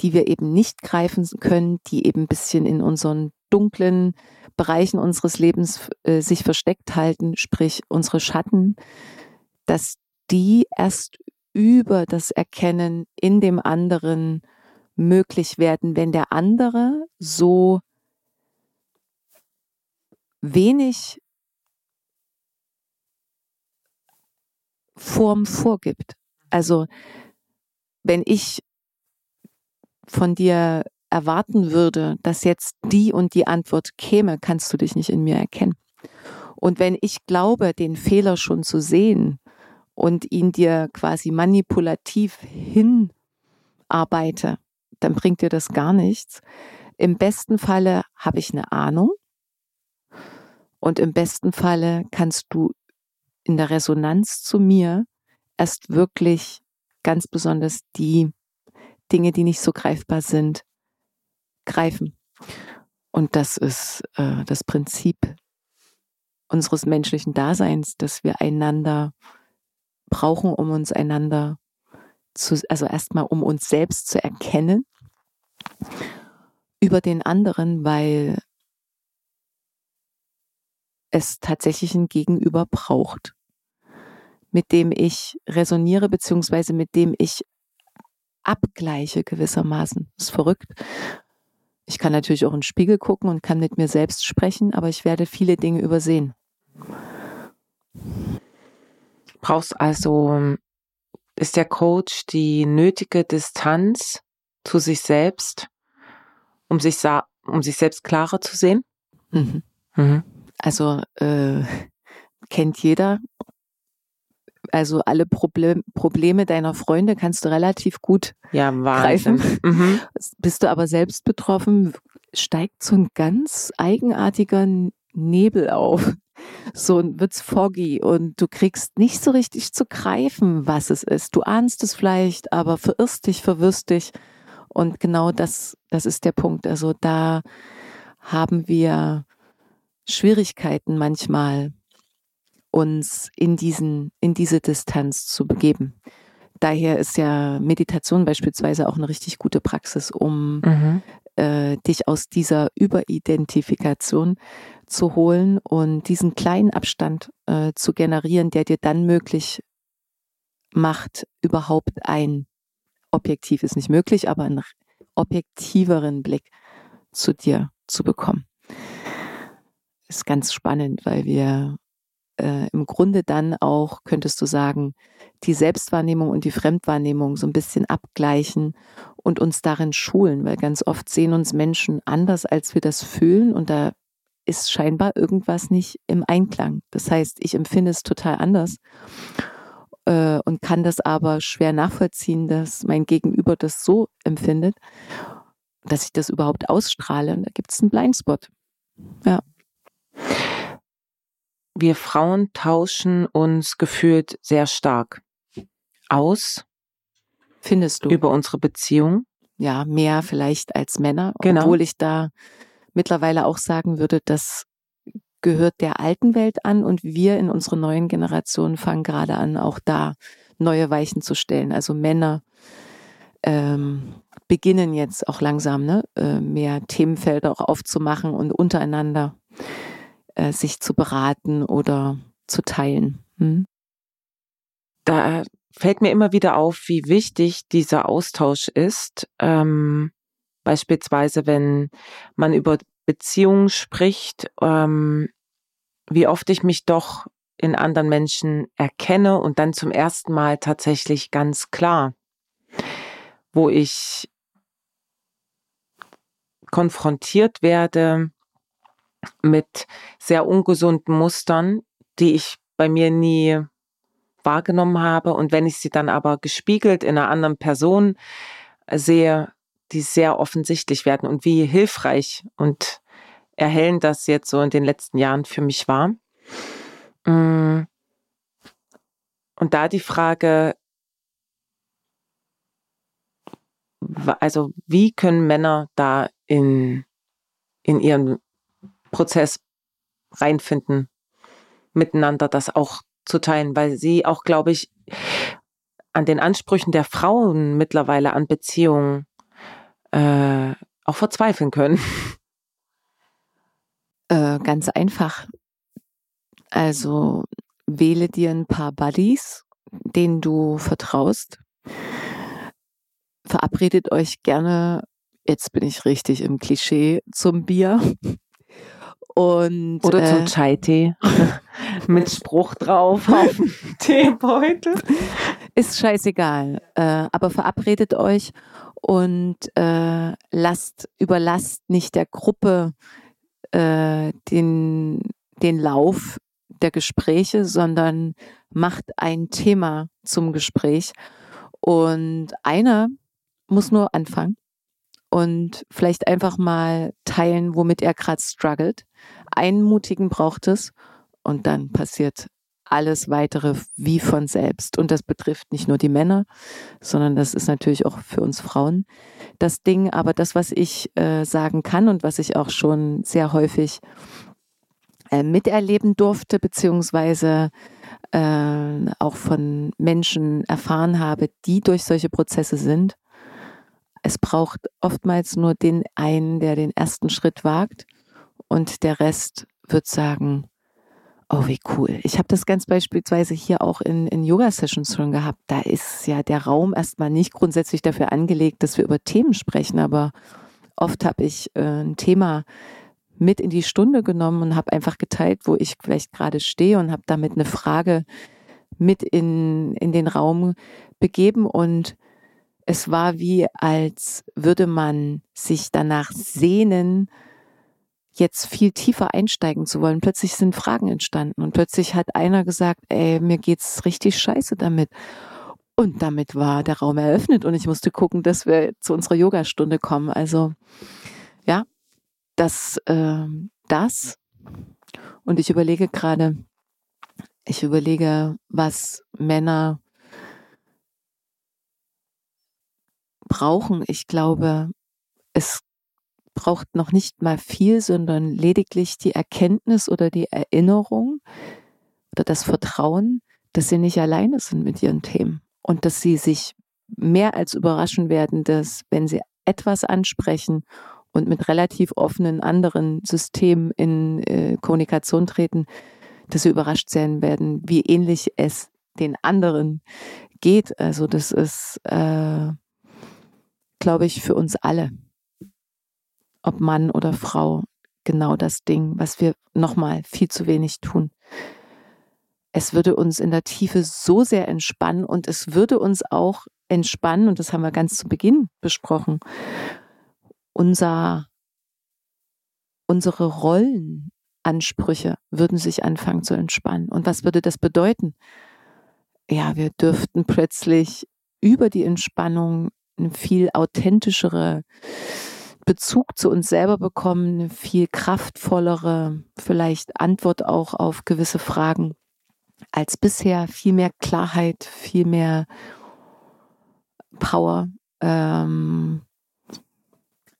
die wir eben nicht greifen können, die eben ein bisschen in unseren dunklen Bereichen unseres Lebens äh, sich versteckt halten, sprich unsere Schatten, dass die erst über das Erkennen in dem anderen möglich werden, wenn der andere so wenig Form vorgibt. Also wenn ich von dir erwarten würde, dass jetzt die und die Antwort käme, kannst du dich nicht in mir erkennen. Und wenn ich glaube, den Fehler schon zu sehen und ihn dir quasi manipulativ hinarbeite, dann bringt dir das gar nichts. Im besten Falle habe ich eine Ahnung und im besten Falle kannst du in der Resonanz zu mir erst wirklich ganz besonders die Dinge, die nicht so greifbar sind, greifen. Und das ist äh, das Prinzip unseres menschlichen Daseins, dass wir einander brauchen, um uns einander zu, also erstmal um uns selbst zu erkennen über den anderen, weil es tatsächlich ein Gegenüber braucht, mit dem ich resoniere, beziehungsweise mit dem ich abgleiche gewissermaßen. Das ist verrückt. Ich kann natürlich auch in den Spiegel gucken und kann mit mir selbst sprechen, aber ich werde viele Dinge übersehen. Brauchst also, ist der Coach die nötige Distanz zu sich selbst, um sich, um sich selbst klarer zu sehen? Mhm. Mhm. Also äh, kennt jeder also alle Problem, Probleme deiner Freunde kannst du relativ gut ja, greifen. Mhm. Bist du aber selbst betroffen, steigt so ein ganz eigenartiger Nebel auf. So wird's foggy und du kriegst nicht so richtig zu greifen, was es ist. Du ahnst es vielleicht, aber verirrst dich, verwirrst dich. Und genau das, das ist der Punkt. Also da haben wir Schwierigkeiten manchmal, uns in diesen, in diese Distanz zu begeben. Daher ist ja Meditation beispielsweise auch eine richtig gute Praxis, um mhm. äh, dich aus dieser Überidentifikation zu holen und diesen kleinen Abstand äh, zu generieren, der dir dann möglich macht, überhaupt ein objektiv ist nicht möglich, aber einen objektiveren Blick zu dir zu bekommen. Ist ganz spannend, weil wir äh, im Grunde dann auch, könntest du sagen, die Selbstwahrnehmung und die Fremdwahrnehmung so ein bisschen abgleichen und uns darin schulen, weil ganz oft sehen uns Menschen anders, als wir das fühlen und da ist scheinbar irgendwas nicht im Einklang. Das heißt, ich empfinde es total anders äh, und kann das aber schwer nachvollziehen, dass mein Gegenüber das so empfindet, dass ich das überhaupt ausstrahle. Und da gibt es einen Blindspot. Ja wir Frauen tauschen uns gefühlt sehr stark aus. Findest du? Über unsere Beziehung. Ja, mehr vielleicht als Männer. Genau. Obwohl ich da mittlerweile auch sagen würde, das gehört der alten Welt an und wir in unserer neuen Generation fangen gerade an, auch da neue Weichen zu stellen. Also Männer ähm, beginnen jetzt auch langsam ne, äh, mehr Themenfelder auch aufzumachen und untereinander äh, sich zu beraten oder zu teilen. Hm? Da fällt mir immer wieder auf, wie wichtig dieser Austausch ist. Ähm, beispielsweise, wenn man über Beziehungen spricht, ähm, wie oft ich mich doch in anderen Menschen erkenne und dann zum ersten Mal tatsächlich ganz klar, wo ich konfrontiert werde mit sehr ungesunden Mustern, die ich bei mir nie wahrgenommen habe. Und wenn ich sie dann aber gespiegelt in einer anderen Person sehe, die sehr offensichtlich werden und wie hilfreich und erhellend das jetzt so in den letzten Jahren für mich war. Mm. Und da die Frage, also wie können Männer da in, in ihren Prozess reinfinden, miteinander das auch zu teilen, weil sie auch, glaube ich, an den Ansprüchen der Frauen mittlerweile an Beziehungen äh, auch verzweifeln können. Äh, ganz einfach. Also wähle dir ein paar Buddies, denen du vertraust. Verabredet euch gerne, jetzt bin ich richtig im Klischee, zum Bier. Und, Oder äh, zum Chai-Tee mit Spruch drauf auf dem Teebeutel. Ist scheißegal. Äh, aber verabredet euch und äh, lasst, überlasst nicht der Gruppe äh, den, den Lauf der Gespräche, sondern macht ein Thema zum Gespräch. Und einer muss nur anfangen und vielleicht einfach mal teilen, womit er gerade struggelt. Einen mutigen braucht es und dann passiert alles weitere wie von selbst. Und das betrifft nicht nur die Männer, sondern das ist natürlich auch für uns Frauen das Ding. Aber das, was ich äh, sagen kann und was ich auch schon sehr häufig äh, miterleben durfte, beziehungsweise äh, auch von Menschen erfahren habe, die durch solche Prozesse sind, es braucht oftmals nur den einen, der den ersten Schritt wagt und der Rest wird sagen, Oh, wie cool. Ich habe das ganz beispielsweise hier auch in, in Yoga-Sessions schon gehabt. Da ist ja der Raum erstmal nicht grundsätzlich dafür angelegt, dass wir über Themen sprechen, aber oft habe ich äh, ein Thema mit in die Stunde genommen und habe einfach geteilt, wo ich vielleicht gerade stehe und habe damit eine Frage mit in, in den Raum begeben und es war wie, als würde man sich danach sehnen, jetzt viel tiefer einsteigen zu wollen. Plötzlich sind Fragen entstanden und plötzlich hat einer gesagt, ey, mir geht's richtig scheiße damit. Und damit war der Raum eröffnet und ich musste gucken, dass wir zu unserer Yogastunde kommen. Also ja, das, äh, das. Und ich überlege gerade, ich überlege, was Männer brauchen. Ich glaube, es braucht noch nicht mal viel, sondern lediglich die Erkenntnis oder die Erinnerung oder das Vertrauen, dass sie nicht alleine sind mit ihren Themen und dass sie sich mehr als überraschen werden, dass wenn sie etwas ansprechen und mit relativ offenen anderen Systemen in äh, Kommunikation treten, dass sie überrascht sein werden, wie ähnlich es den anderen geht. Also das ist, äh, glaube ich, für uns alle ob Mann oder Frau, genau das Ding, was wir nochmal viel zu wenig tun. Es würde uns in der Tiefe so sehr entspannen und es würde uns auch entspannen, und das haben wir ganz zu Beginn besprochen, unser, unsere Rollenansprüche würden sich anfangen zu entspannen. Und was würde das bedeuten? Ja, wir dürften plötzlich über die Entspannung eine viel authentischere Bezug zu uns selber bekommen, eine viel kraftvollere, vielleicht Antwort auch auf gewisse Fragen als bisher, viel mehr Klarheit, viel mehr Power. Ähm,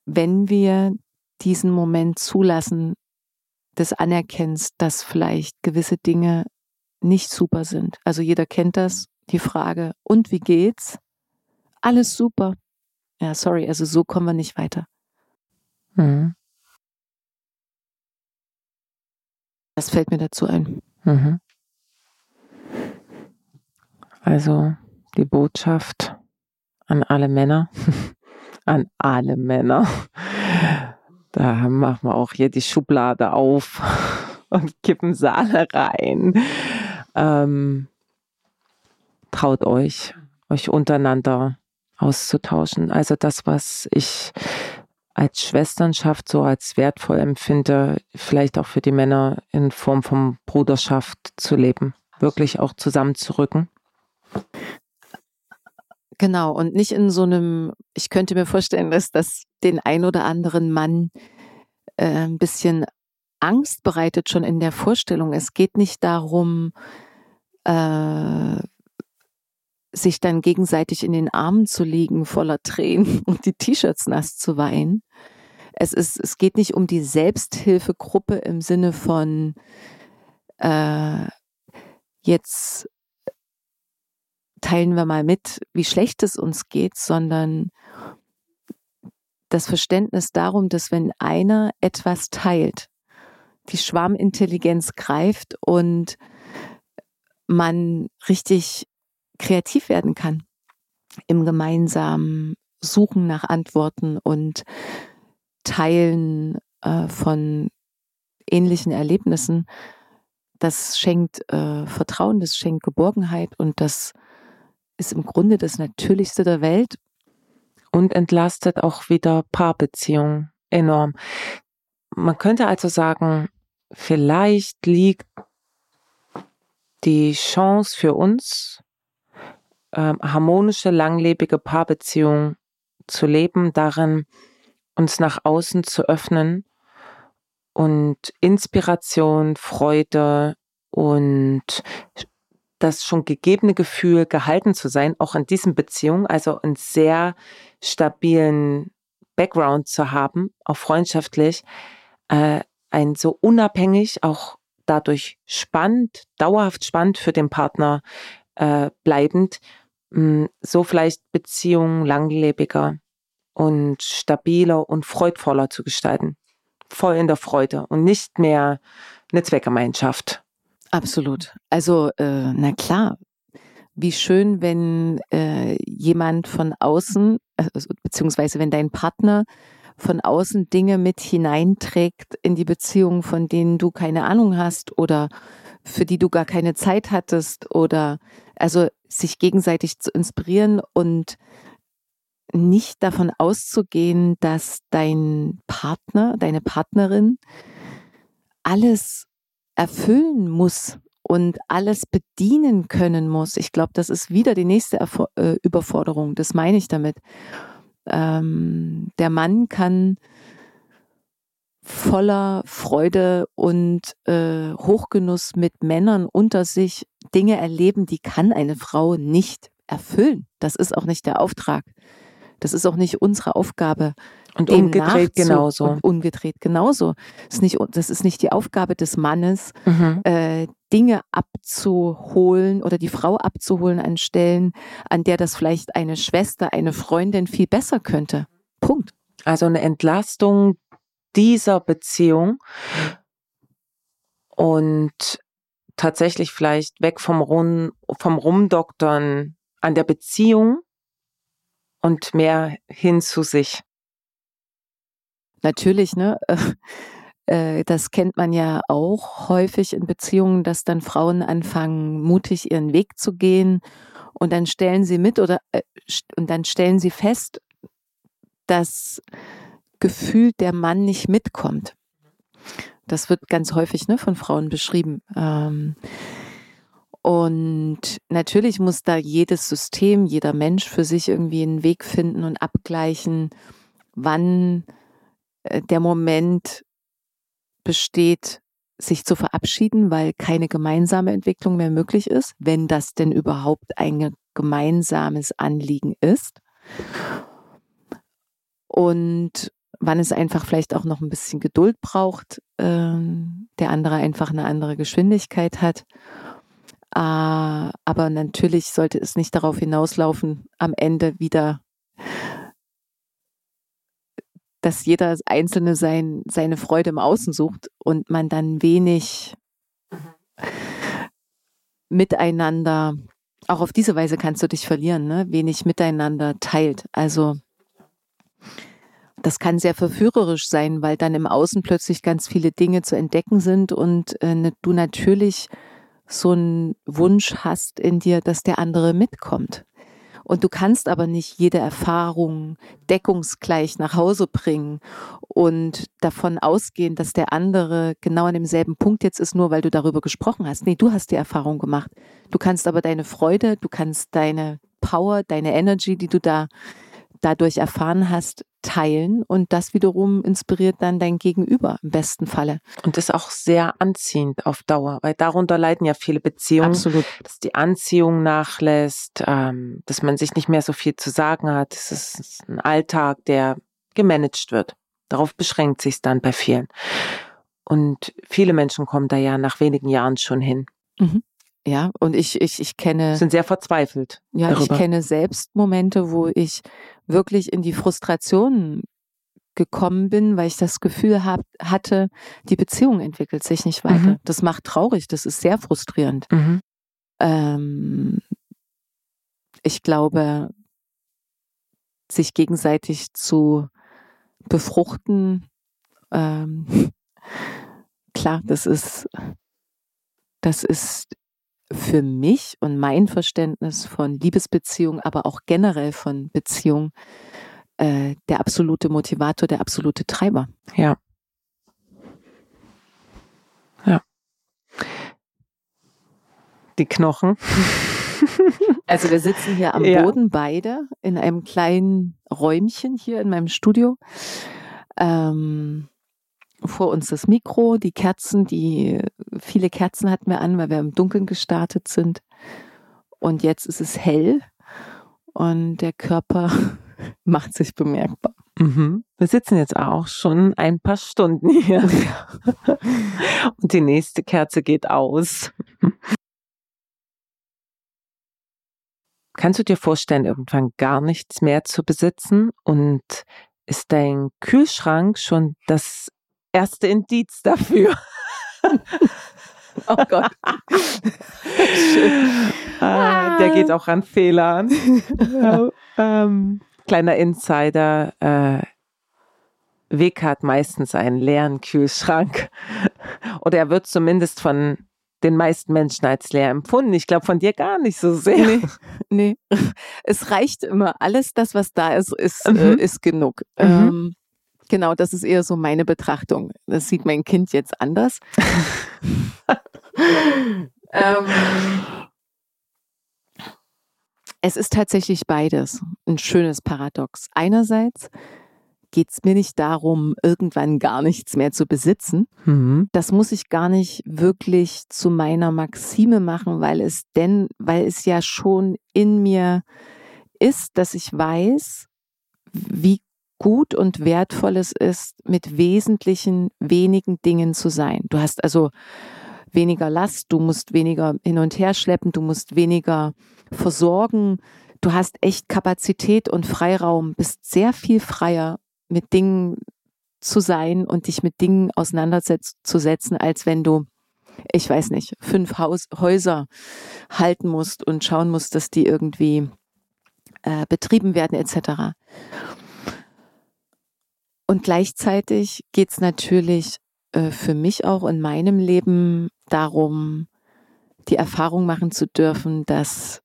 wenn wir diesen Moment zulassen, des Anerkennens, dass vielleicht gewisse Dinge nicht super sind. Also jeder kennt das, die Frage, und wie geht's? Alles super. Ja, sorry, also so kommen wir nicht weiter. Mhm. Das fällt mir dazu ein. Mhm. Also die Botschaft an alle Männer, an alle Männer. Da machen wir auch hier die Schublade auf und kippen Sahne rein. Ähm, traut euch, euch untereinander auszutauschen. Also das, was ich als Schwesternschaft so als wertvoll empfinde, vielleicht auch für die Männer in Form von Bruderschaft zu leben, wirklich auch zusammenzurücken. Genau, und nicht in so einem, ich könnte mir vorstellen, dass das den ein oder anderen Mann äh, ein bisschen Angst bereitet schon in der Vorstellung. Es geht nicht darum, äh, sich dann gegenseitig in den Armen zu liegen, voller Tränen und die T-Shirts nass zu weinen. Es ist, es geht nicht um die Selbsthilfegruppe im Sinne von äh, jetzt teilen wir mal mit, wie schlecht es uns geht, sondern das Verständnis darum, dass wenn einer etwas teilt, die Schwarmintelligenz greift und man richtig kreativ werden kann im gemeinsamen Suchen nach Antworten und Teilen äh, von ähnlichen Erlebnissen, das schenkt äh, Vertrauen, das schenkt Geborgenheit und das ist im Grunde das Natürlichste der Welt. Und entlastet auch wieder Paarbeziehungen enorm. Man könnte also sagen, vielleicht liegt die Chance für uns, äh, harmonische, langlebige Paarbeziehungen zu leben, darin uns nach außen zu öffnen und Inspiration, Freude und das schon gegebene Gefühl, gehalten zu sein, auch in diesen Beziehungen, also einen sehr stabilen Background zu haben, auch freundschaftlich, äh, ein so unabhängig, auch dadurch spannend, dauerhaft spannend für den Partner äh, bleibend, so vielleicht Beziehungen langlebiger und stabiler und freudvoller zu gestalten. Voll in der Freude und nicht mehr eine Zweckgemeinschaft. Absolut. Also, äh, na klar, wie schön, wenn äh, jemand von außen, also, beziehungsweise wenn dein Partner von außen Dinge mit hineinträgt in die Beziehung, von denen du keine Ahnung hast oder für die du gar keine Zeit hattest oder also sich gegenseitig zu inspirieren und nicht davon auszugehen, dass dein Partner, deine Partnerin alles erfüllen muss und alles bedienen können muss. Ich glaube, das ist wieder die nächste Erfor äh, Überforderung. Das meine ich damit. Ähm, der Mann kann voller Freude und äh, Hochgenuss mit Männern unter sich Dinge erleben, die kann eine Frau nicht erfüllen. Das ist auch nicht der Auftrag. Das ist auch nicht unsere Aufgabe. Und umgedreht genauso. Und umgedreht genauso. Das ist, nicht, das ist nicht die Aufgabe des Mannes, mhm. äh, Dinge abzuholen oder die Frau abzuholen an Stellen, an der das vielleicht eine Schwester, eine Freundin viel besser könnte. Punkt. Also eine Entlastung dieser Beziehung und tatsächlich vielleicht weg vom, Rum, vom Rumdoktern an der Beziehung und mehr hin zu sich. Natürlich, ne? Äh, das kennt man ja auch häufig in Beziehungen, dass dann Frauen anfangen, mutig ihren Weg zu gehen und dann stellen sie mit oder äh, und dann stellen sie fest, dass gefühlt der Mann nicht mitkommt. Das wird ganz häufig ne, von Frauen beschrieben. Ähm, und natürlich muss da jedes System, jeder Mensch für sich irgendwie einen Weg finden und abgleichen, wann äh, der Moment besteht, sich zu verabschieden, weil keine gemeinsame Entwicklung mehr möglich ist, wenn das denn überhaupt ein gemeinsames Anliegen ist. Und wann es einfach vielleicht auch noch ein bisschen Geduld braucht, äh, der andere einfach eine andere Geschwindigkeit hat äh, aber natürlich sollte es nicht darauf hinauslaufen, am Ende wieder, dass jeder Einzelne sein, seine Freude im Außen sucht und man dann wenig miteinander, auch auf diese Weise kannst du dich verlieren, ne? wenig miteinander teilt. Also das kann sehr verführerisch sein, weil dann im Außen plötzlich ganz viele Dinge zu entdecken sind und äh, ne, du natürlich so einen Wunsch hast in dir, dass der andere mitkommt. Und du kannst aber nicht jede Erfahrung deckungsgleich nach Hause bringen und davon ausgehen, dass der andere genau an demselben Punkt jetzt ist, nur weil du darüber gesprochen hast. Nee, du hast die Erfahrung gemacht. Du kannst aber deine Freude, du kannst deine Power, deine Energy, die du da dadurch erfahren hast, teilen und das wiederum inspiriert dann dein Gegenüber im besten Falle. Und ist auch sehr anziehend auf Dauer, weil darunter leiden ja viele Beziehungen. Absolut. Dass die Anziehung nachlässt, ähm, dass man sich nicht mehr so viel zu sagen hat. Es ist ein Alltag, der gemanagt wird. Darauf beschränkt sich dann bei vielen. Und viele Menschen kommen da ja nach wenigen Jahren schon hin. Mhm. Ja, und ich, ich, ich kenne. Sind sehr verzweifelt. Ja, darüber. ich kenne selbst Momente, wo ich wirklich in die Frustration gekommen bin, weil ich das Gefühl hab, hatte, die Beziehung entwickelt sich nicht weiter. Mhm. Das macht traurig, das ist sehr frustrierend. Mhm. Ähm, ich glaube, sich gegenseitig zu befruchten, ähm, klar, das ist, das ist für mich und mein Verständnis von Liebesbeziehung, aber auch generell von Beziehung äh, der absolute Motivator, der absolute Treiber. Ja. Ja. Die Knochen. Also wir sitzen hier am ja. Boden beide in einem kleinen Räumchen hier in meinem Studio. Ähm, vor uns das Mikro, die Kerzen, die viele Kerzen hatten wir an, weil wir im Dunkeln gestartet sind. Und jetzt ist es hell und der Körper macht sich bemerkbar. Mhm. Wir sitzen jetzt auch schon ein paar Stunden hier. und die nächste Kerze geht aus. Kannst du dir vorstellen, irgendwann gar nichts mehr zu besitzen? Und ist dein Kühlschrank schon das erste Indiz dafür. oh Gott. ah, der geht auch an Fehlern. ähm, kleiner Insider. Äh, Weg hat meistens einen leeren Kühlschrank. Oder er wird zumindest von den meisten Menschen als leer empfunden. Ich glaube von dir gar nicht so sehr. Nee, nee. Es reicht immer. Alles das, was da ist, ist, mhm. äh, ist genug. Mhm. Ähm, Genau, das ist eher so meine Betrachtung. Das sieht mein Kind jetzt anders. ähm, es ist tatsächlich beides. Ein schönes Paradox. Einerseits geht es mir nicht darum, irgendwann gar nichts mehr zu besitzen. Mhm. Das muss ich gar nicht wirklich zu meiner Maxime machen, weil es denn, weil es ja schon in mir ist, dass ich weiß, wie gut und wertvoll es ist, mit wesentlichen wenigen Dingen zu sein. Du hast also weniger Last, du musst weniger hin und her schleppen, du musst weniger versorgen, du hast echt Kapazität und Freiraum, bist sehr viel freier mit Dingen zu sein und dich mit Dingen auseinanderzusetzen, als wenn du, ich weiß nicht, fünf Haus Häuser halten musst und schauen musst, dass die irgendwie äh, betrieben werden etc. Und gleichzeitig geht es natürlich äh, für mich auch in meinem Leben darum, die Erfahrung machen zu dürfen, dass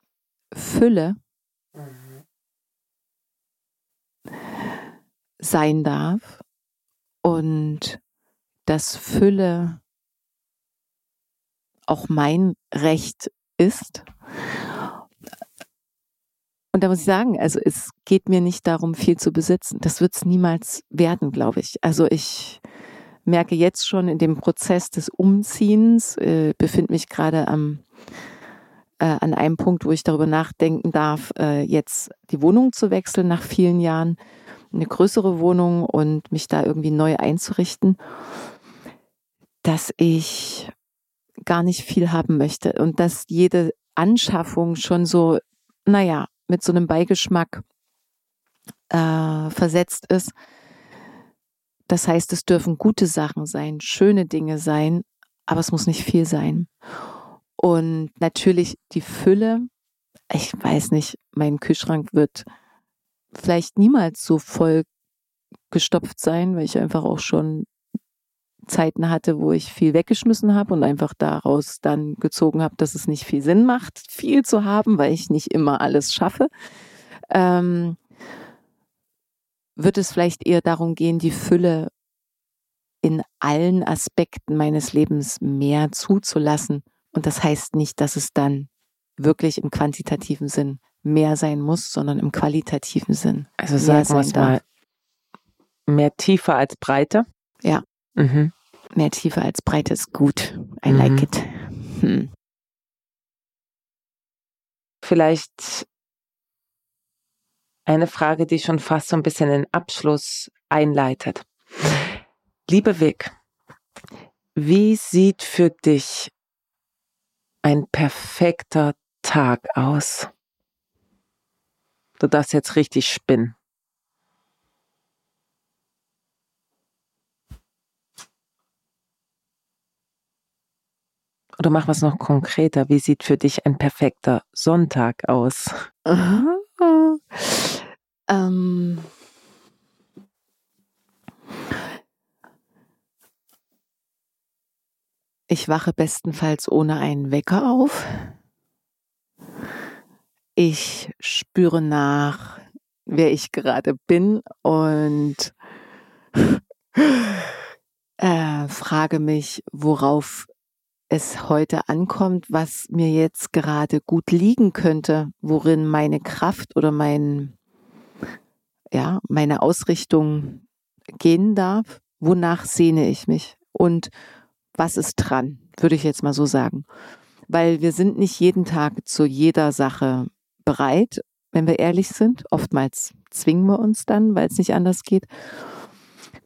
Fülle sein darf und dass Fülle auch mein Recht ist und da muss ich sagen, also es geht mir nicht darum, viel zu besitzen. Das wird es niemals werden, glaube ich. Also ich merke jetzt schon in dem Prozess des Umziehens, äh, befinde mich gerade am äh, an einem Punkt, wo ich darüber nachdenken darf, äh, jetzt die Wohnung zu wechseln nach vielen Jahren, eine größere Wohnung und mich da irgendwie neu einzurichten, dass ich gar nicht viel haben möchte und dass jede Anschaffung schon so, naja, mit so einem Beigeschmack äh, versetzt ist. Das heißt, es dürfen gute Sachen sein, schöne Dinge sein, aber es muss nicht viel sein. Und natürlich die Fülle. Ich weiß nicht, mein Kühlschrank wird vielleicht niemals so voll gestopft sein, weil ich einfach auch schon Zeiten hatte, wo ich viel weggeschmissen habe und einfach daraus dann gezogen habe, dass es nicht viel Sinn macht, viel zu haben, weil ich nicht immer alles schaffe. Ähm, wird es vielleicht eher darum gehen, die Fülle in allen Aspekten meines Lebens mehr zuzulassen. Und das heißt nicht, dass es dann wirklich im quantitativen Sinn mehr sein muss, sondern im qualitativen Sinn. Also sagen wir es mal Mehr Tiefe als Breite? Ja. Mhm. Mehr Tiefe als Breite ist gut. I like Mhm. it. Hm. Vielleicht eine Frage, die schon fast so ein bisschen den Abschluss einleitet. Liebe Vic, wie sieht für dich ein perfekter Tag aus? Du darfst jetzt richtig spinnen. Oder mach was noch konkreter. Wie sieht für dich ein perfekter Sonntag aus? ähm. Ich wache bestenfalls ohne einen Wecker auf. Ich spüre nach, wer ich gerade bin und äh, frage mich, worauf es heute ankommt, was mir jetzt gerade gut liegen könnte, worin meine Kraft oder mein, ja, meine Ausrichtung gehen darf, wonach sehne ich mich und was ist dran, würde ich jetzt mal so sagen. Weil wir sind nicht jeden Tag zu jeder Sache bereit, wenn wir ehrlich sind. Oftmals zwingen wir uns dann, weil es nicht anders geht.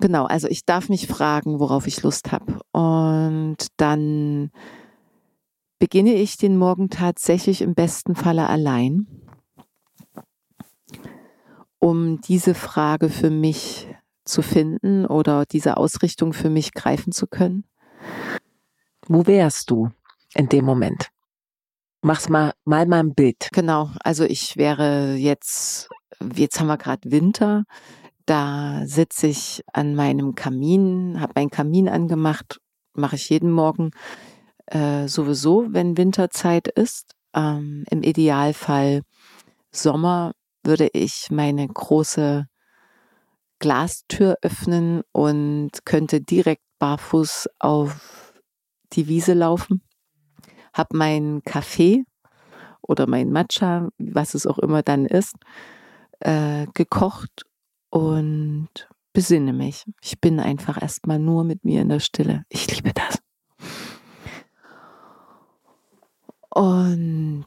Genau, also ich darf mich fragen, worauf ich Lust habe. Und dann beginne ich den Morgen tatsächlich im besten Falle allein, um diese Frage für mich zu finden oder diese Ausrichtung für mich greifen zu können. Wo wärst du in dem Moment? Mach's mal, mal mal ein Bild. Genau, also ich wäre jetzt, jetzt haben wir gerade Winter, da sitze ich an meinem Kamin, habe meinen Kamin angemacht, mache ich jeden Morgen äh, sowieso, wenn Winterzeit ist. Ähm, Im Idealfall Sommer würde ich meine große Glastür öffnen und könnte direkt barfuß auf die Wiese laufen. Hab meinen Kaffee oder mein Matcha, was es auch immer dann ist, äh, gekocht und besinne mich. Ich bin einfach erstmal nur mit mir in der Stille. Ich liebe das. Und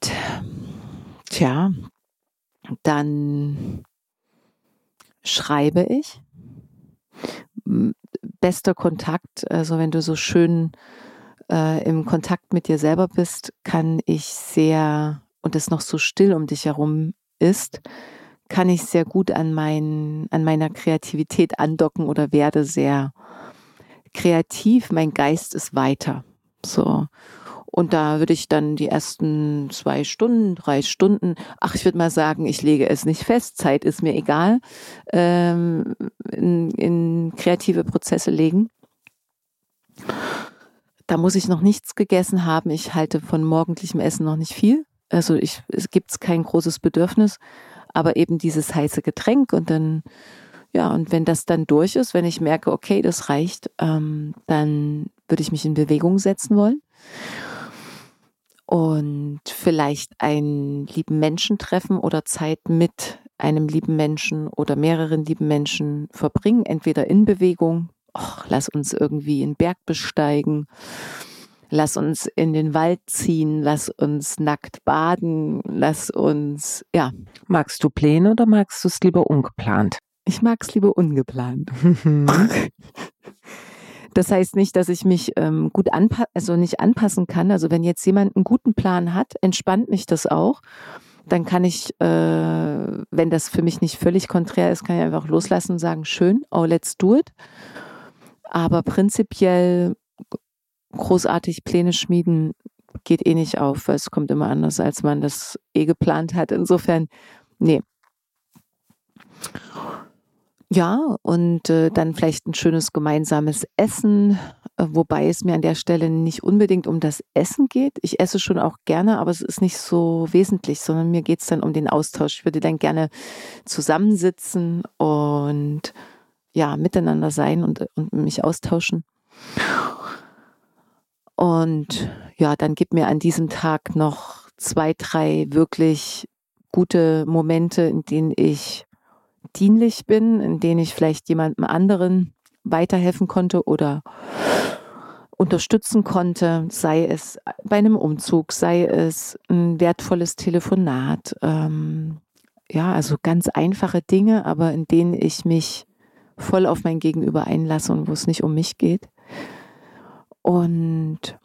tja, dann schreibe ich. Bester Kontakt, also wenn du so schön äh, im Kontakt mit dir selber bist, kann ich sehr, und es noch so still um dich herum ist, kann ich sehr gut an, mein, an meiner Kreativität andocken oder werde sehr kreativ. Mein Geist ist weiter. So. Und da würde ich dann die ersten zwei Stunden, drei Stunden, ach, ich würde mal sagen, ich lege es nicht fest, Zeit ist mir egal, ähm, in, in kreative Prozesse legen. Da muss ich noch nichts gegessen haben. Ich halte von morgendlichem Essen noch nicht viel. Also ich, es gibt kein großes Bedürfnis, aber eben dieses heiße Getränk und dann, ja, und wenn das dann durch ist, wenn ich merke, okay, das reicht, ähm, dann würde ich mich in Bewegung setzen wollen. Und vielleicht einen lieben Menschen treffen oder Zeit mit einem lieben Menschen oder mehreren lieben Menschen verbringen, entweder in Bewegung, och, lass uns irgendwie einen Berg besteigen, lass uns in den Wald ziehen, lass uns nackt baden, lass uns, ja. Magst du Pläne oder magst du es lieber ungeplant? Ich mag es lieber ungeplant. Das heißt nicht, dass ich mich ähm, gut anpassen, also nicht anpassen kann. Also wenn jetzt jemand einen guten Plan hat, entspannt mich das auch. Dann kann ich, äh, wenn das für mich nicht völlig konträr ist, kann ich einfach loslassen und sagen, schön, oh, let's do it. Aber prinzipiell großartig Pläne schmieden geht eh nicht auf, weil es kommt immer anders, als man das eh geplant hat. Insofern, nee, ja, und äh, dann vielleicht ein schönes gemeinsames Essen, äh, wobei es mir an der Stelle nicht unbedingt um das Essen geht. Ich esse schon auch gerne, aber es ist nicht so wesentlich, sondern mir geht es dann um den Austausch. Ich würde dann gerne zusammensitzen und ja, miteinander sein und, und mich austauschen. Und ja, dann gib mir an diesem Tag noch zwei, drei wirklich gute Momente, in denen ich dienlich bin, in denen ich vielleicht jemandem anderen weiterhelfen konnte oder unterstützen konnte, sei es bei einem Umzug, sei es ein wertvolles Telefonat. Ähm, ja, also ganz einfache Dinge, aber in denen ich mich voll auf mein Gegenüber einlasse und wo es nicht um mich geht. Und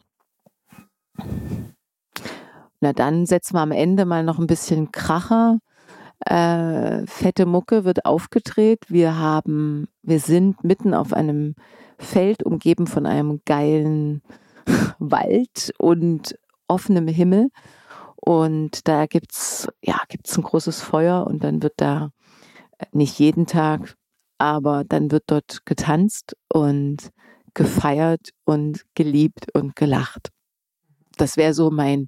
na dann setzen wir am Ende mal noch ein bisschen Kracher. Äh, fette Mucke wird aufgedreht. Wir haben, wir sind mitten auf einem Feld umgeben von einem geilen Wald und offenem Himmel. Und da gibt's ja gibt's ein großes Feuer und dann wird da äh, nicht jeden Tag, aber dann wird dort getanzt und gefeiert und geliebt und gelacht. Das wäre so mein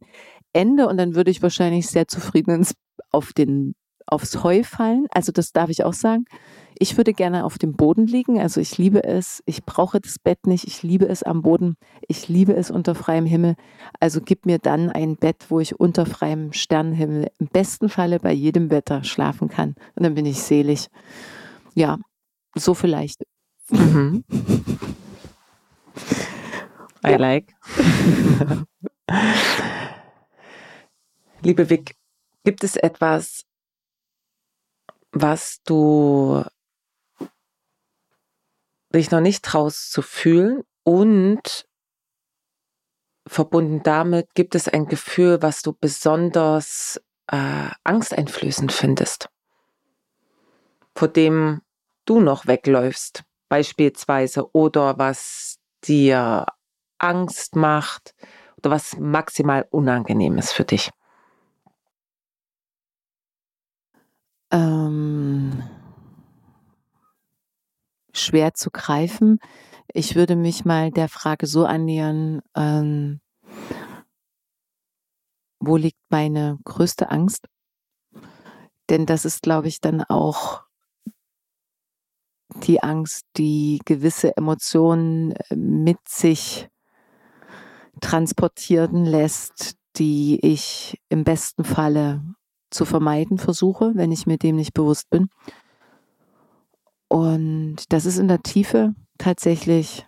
Ende und dann würde ich wahrscheinlich sehr zufrieden auf den aufs Heu fallen. Also das darf ich auch sagen. Ich würde gerne auf dem Boden liegen. Also ich liebe es. Ich brauche das Bett nicht. Ich liebe es am Boden. Ich liebe es unter freiem Himmel. Also gib mir dann ein Bett, wo ich unter freiem Sternenhimmel im besten Falle bei jedem Wetter schlafen kann. Und dann bin ich selig. Ja, so vielleicht. Mhm. I like. Liebe Vic, gibt es etwas, was du dich noch nicht traust zu fühlen und verbunden damit gibt es ein Gefühl, was du besonders äh, angsteinflößend findest, vor dem du noch wegläufst, beispielsweise, oder was dir Angst macht oder was maximal unangenehm ist für dich. Ähm, schwer zu greifen. Ich würde mich mal der Frage so annähern, ähm, wo liegt meine größte Angst? Denn das ist, glaube ich, dann auch die Angst, die gewisse Emotionen äh, mit sich transportieren lässt, die ich im besten Falle zu vermeiden versuche, wenn ich mir dem nicht bewusst bin. Und das ist in der Tiefe tatsächlich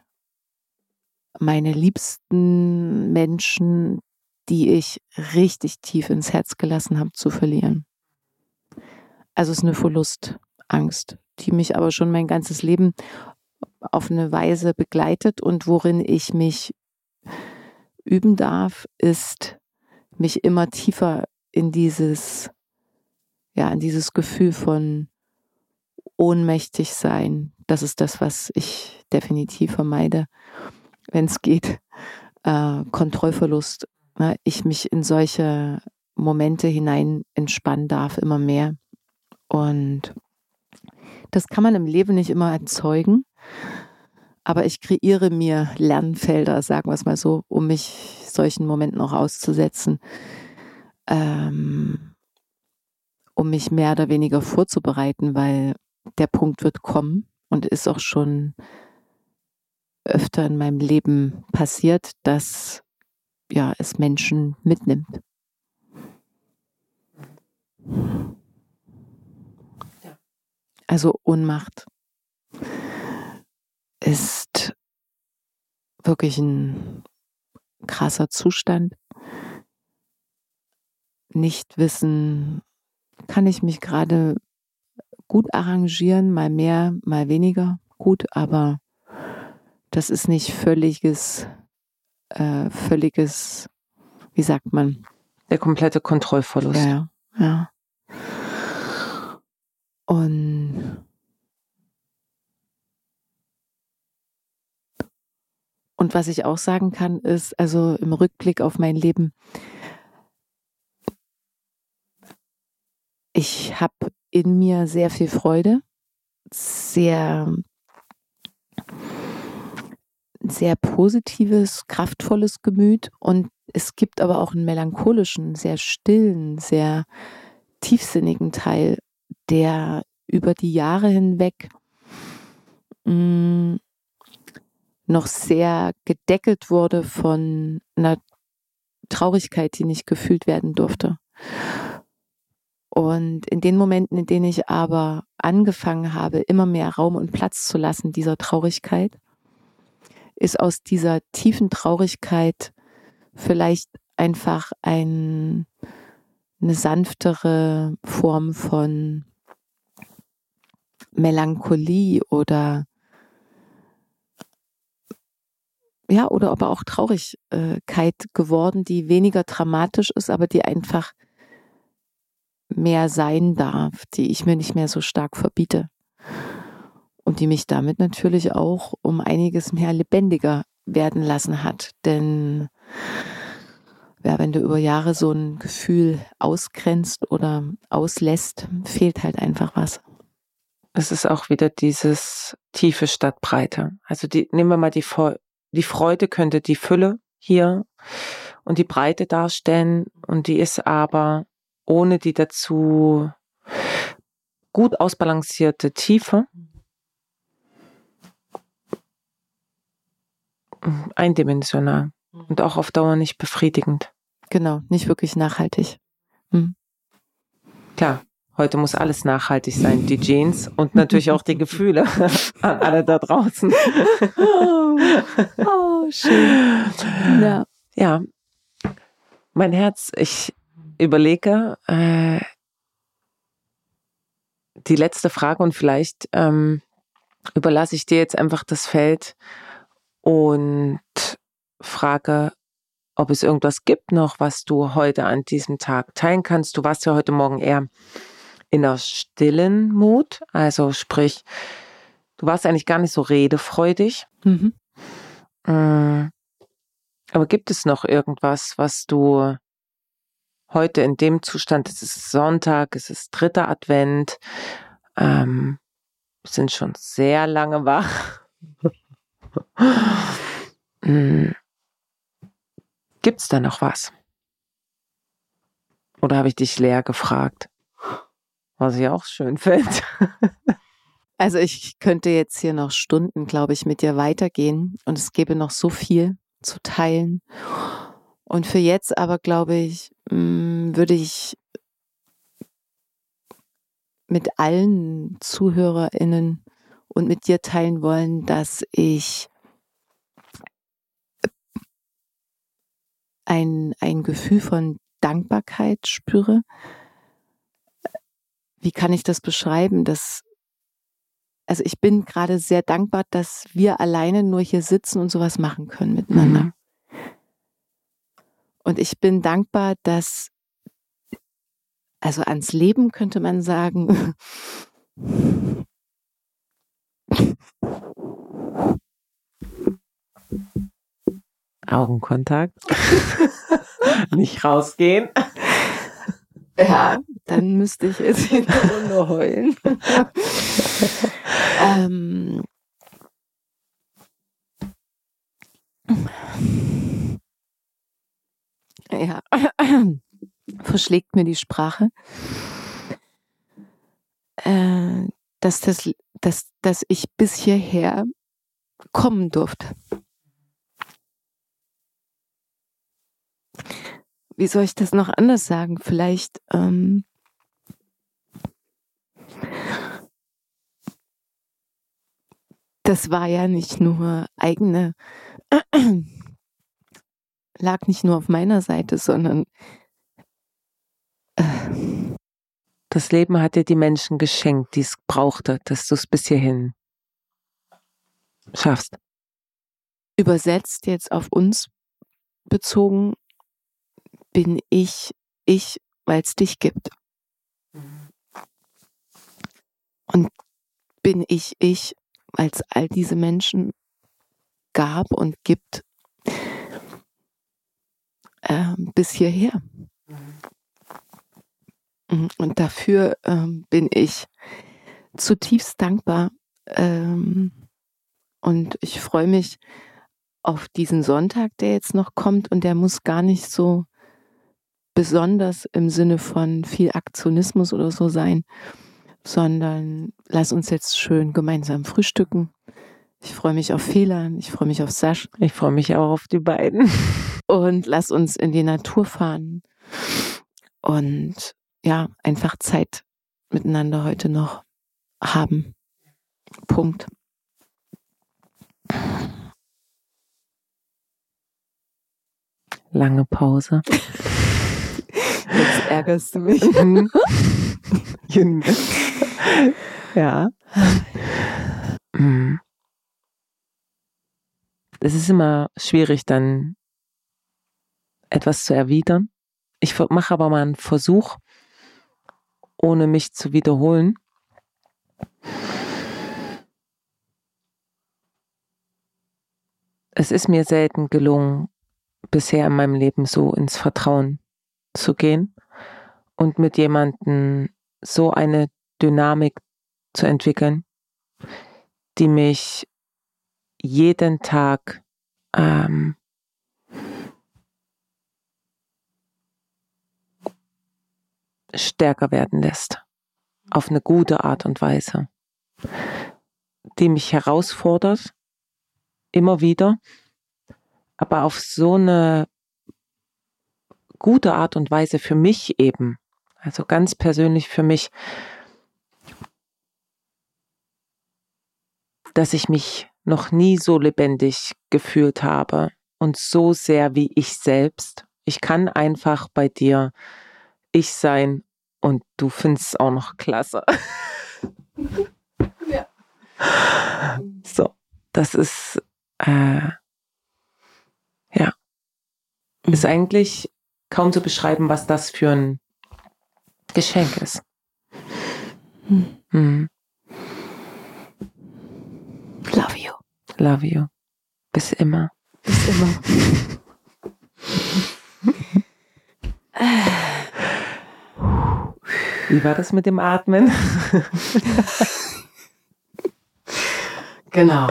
meine liebsten Menschen, die ich richtig tief ins Herz gelassen habe, zu verlieren. Also es ist eine Verlustangst, die mich aber schon mein ganzes Leben auf eine Weise begleitet und worin ich mich üben darf, ist mich immer tiefer in dieses, ja, in dieses Gefühl von ohnmächtig sein. Das ist das, was ich definitiv vermeide, wenn es geht. Äh, Kontrollverlust. Ne? Ich mich in solche Momente hinein entspannen darf, immer mehr. Und das kann man im Leben nicht immer erzeugen. Aber ich kreiere mir Lernfelder, sagen wir es mal so, um mich solchen Momenten auch auszusetzen, ähm, um mich mehr oder weniger vorzubereiten, weil der Punkt wird kommen und ist auch schon öfter in meinem Leben passiert, dass ja, es Menschen mitnimmt. Also Ohnmacht ist wirklich ein krasser Zustand. Nicht wissen, kann ich mich gerade gut arrangieren, mal mehr, mal weniger gut, aber das ist nicht völliges, äh, völliges, wie sagt man? Der komplette Kontrollverlust. Ja, ja. Und Und was ich auch sagen kann, ist, also im Rückblick auf mein Leben, ich habe in mir sehr viel Freude, sehr, sehr positives, kraftvolles Gemüt. Und es gibt aber auch einen melancholischen, sehr stillen, sehr tiefsinnigen Teil, der über die Jahre hinweg mh, mm, noch sehr gedeckelt wurde von einer Traurigkeit, die nicht gefühlt werden durfte. Und in den Momenten, in denen ich aber angefangen habe, immer mehr Raum und Platz zu lassen dieser Traurigkeit, ist aus dieser tiefen Traurigkeit vielleicht einfach ein, eine sanftere Form von Melancholie oder ja, oder aber auch Traurigkeit geworden, die weniger dramatisch ist, aber die einfach mehr sein darf, die ich mir nicht mehr so stark verbiete. Und die mich damit natürlich auch um einiges mehr lebendiger werden lassen hat. Denn ja, wenn du über Jahre so ein Gefühl ausgrenzt oder auslässt, fehlt halt einfach was. Es ist auch wieder dieses tiefe statt Breite. Also die, nehmen wir mal die, die Freude könnte die Fülle hier und die Breite darstellen und die ist aber ohne die dazu gut ausbalancierte Tiefe eindimensional und auch auf Dauer nicht befriedigend. Genau, nicht wirklich nachhaltig. Hm. Klar, heute muss alles nachhaltig sein, die Jeans und natürlich auch die Gefühle an alle da draußen. oh, oh, schön. Ja. ja, mein Herz, ich überlege, äh, die letzte Frage und vielleicht ähm, überlasse ich dir jetzt einfach das Feld und frage, ob es irgendwas gibt noch, was du heute an diesem Tag teilen kannst. Du warst ja heute Morgen eher in einer stillen Mut, also sprich, du warst eigentlich gar nicht so redefreudig. Mhm. Mm. Aber gibt es noch irgendwas, was du heute in dem Zustand, es ist Sonntag, es ist dritter Advent, ähm, sind schon sehr lange wach. hm. Gibt's da noch was? Oder habe ich dich leer gefragt? Was ich auch schön finde. also ich könnte jetzt hier noch Stunden, glaube ich, mit dir weitergehen und es gäbe noch so viel zu teilen. Und für jetzt aber, glaube ich, mm, würde ich mit allen ZuhörerInnen und mit dir teilen wollen, dass ich ein, ein Gefühl von Dankbarkeit spüre. Wie kann ich das beschreiben? Das, also ich bin gerade sehr dankbar, dass wir alleine nur hier sitzen und sowas machen können miteinander. Mhm. Und ich bin dankbar, dass, also ans Leben könnte man sagen, Augenkontakt. Nicht rausgehen. Ja, dann müsste ich jetzt in der Runde heulen. ähm, ja, verschlägt mir die Sprache, äh, dass, das, dass, dass ich bis hierher kommen durfte. Wie soll ich das noch anders sagen? Vielleicht ähm, das war ja nicht nur eigene lag nicht nur auf meiner Seite, sondern äh, das Leben hat dir die Menschen geschenkt, die es brauchte, dass du es bis hierhin schaffst. Übersetzt jetzt auf uns bezogen, bin ich ich, weil es dich gibt. Und bin ich ich, weil es all diese Menschen gab und gibt, äh, bis hierher. Mhm. Und dafür ähm, bin ich zutiefst dankbar. Ähm, und ich freue mich auf diesen Sonntag, der jetzt noch kommt. Und der muss gar nicht so besonders im Sinne von viel Aktionismus oder so sein, sondern lass uns jetzt schön gemeinsam frühstücken. Ich freue mich auf Fehler, ich freue mich auf Sasch. Ich freue mich auch auf die beiden. Und lass uns in die Natur fahren. Und ja, einfach Zeit miteinander heute noch haben. Punkt. Lange Pause. Jetzt ärgerst du mich. ja. Mhm. Es ist immer schwierig, dann etwas zu erwidern. Ich mache aber mal einen Versuch, ohne mich zu wiederholen. Es ist mir selten gelungen, bisher in meinem Leben so ins Vertrauen zu gehen und mit jemandem so eine Dynamik zu entwickeln, die mich jeden Tag ähm, stärker werden lässt. Auf eine gute Art und Weise. Die mich herausfordert, immer wieder, aber auf so eine gute Art und Weise für mich eben, also ganz persönlich für mich, dass ich mich noch nie so lebendig gefühlt habe und so sehr wie ich selbst. Ich kann einfach bei dir ich sein und du findest es auch noch klasse. ja. So, das ist äh, ja ist eigentlich kaum zu beschreiben, was das für ein Geschenk ist. Hm. Hm. Love you. Love you. Bis immer. Bis immer. Wie war das mit dem Atmen? genau.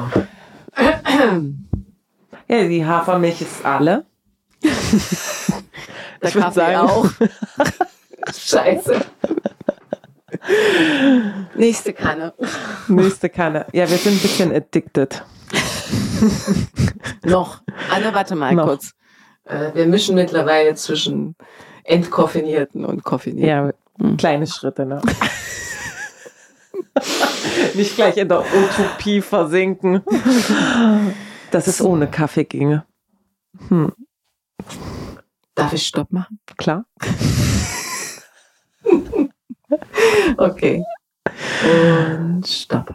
Ja, die Hafermilch ist alle. Der Kaffee sagen. auch. Scheiße. Nächste Kanne. Nächste Kanne. Ja, wir sind ein bisschen addicted. Noch. Anne, warte mal Noch. kurz. Äh, wir mischen mittlerweile zwischen entkoffinierten und koffinierten. Ja, hm. kleine Schritte, ne? Nicht gleich in der Utopie versinken, dass es ohne Kaffee ginge. Hm. Darf ich Stopp machen? Klar. okay. Und Stopp.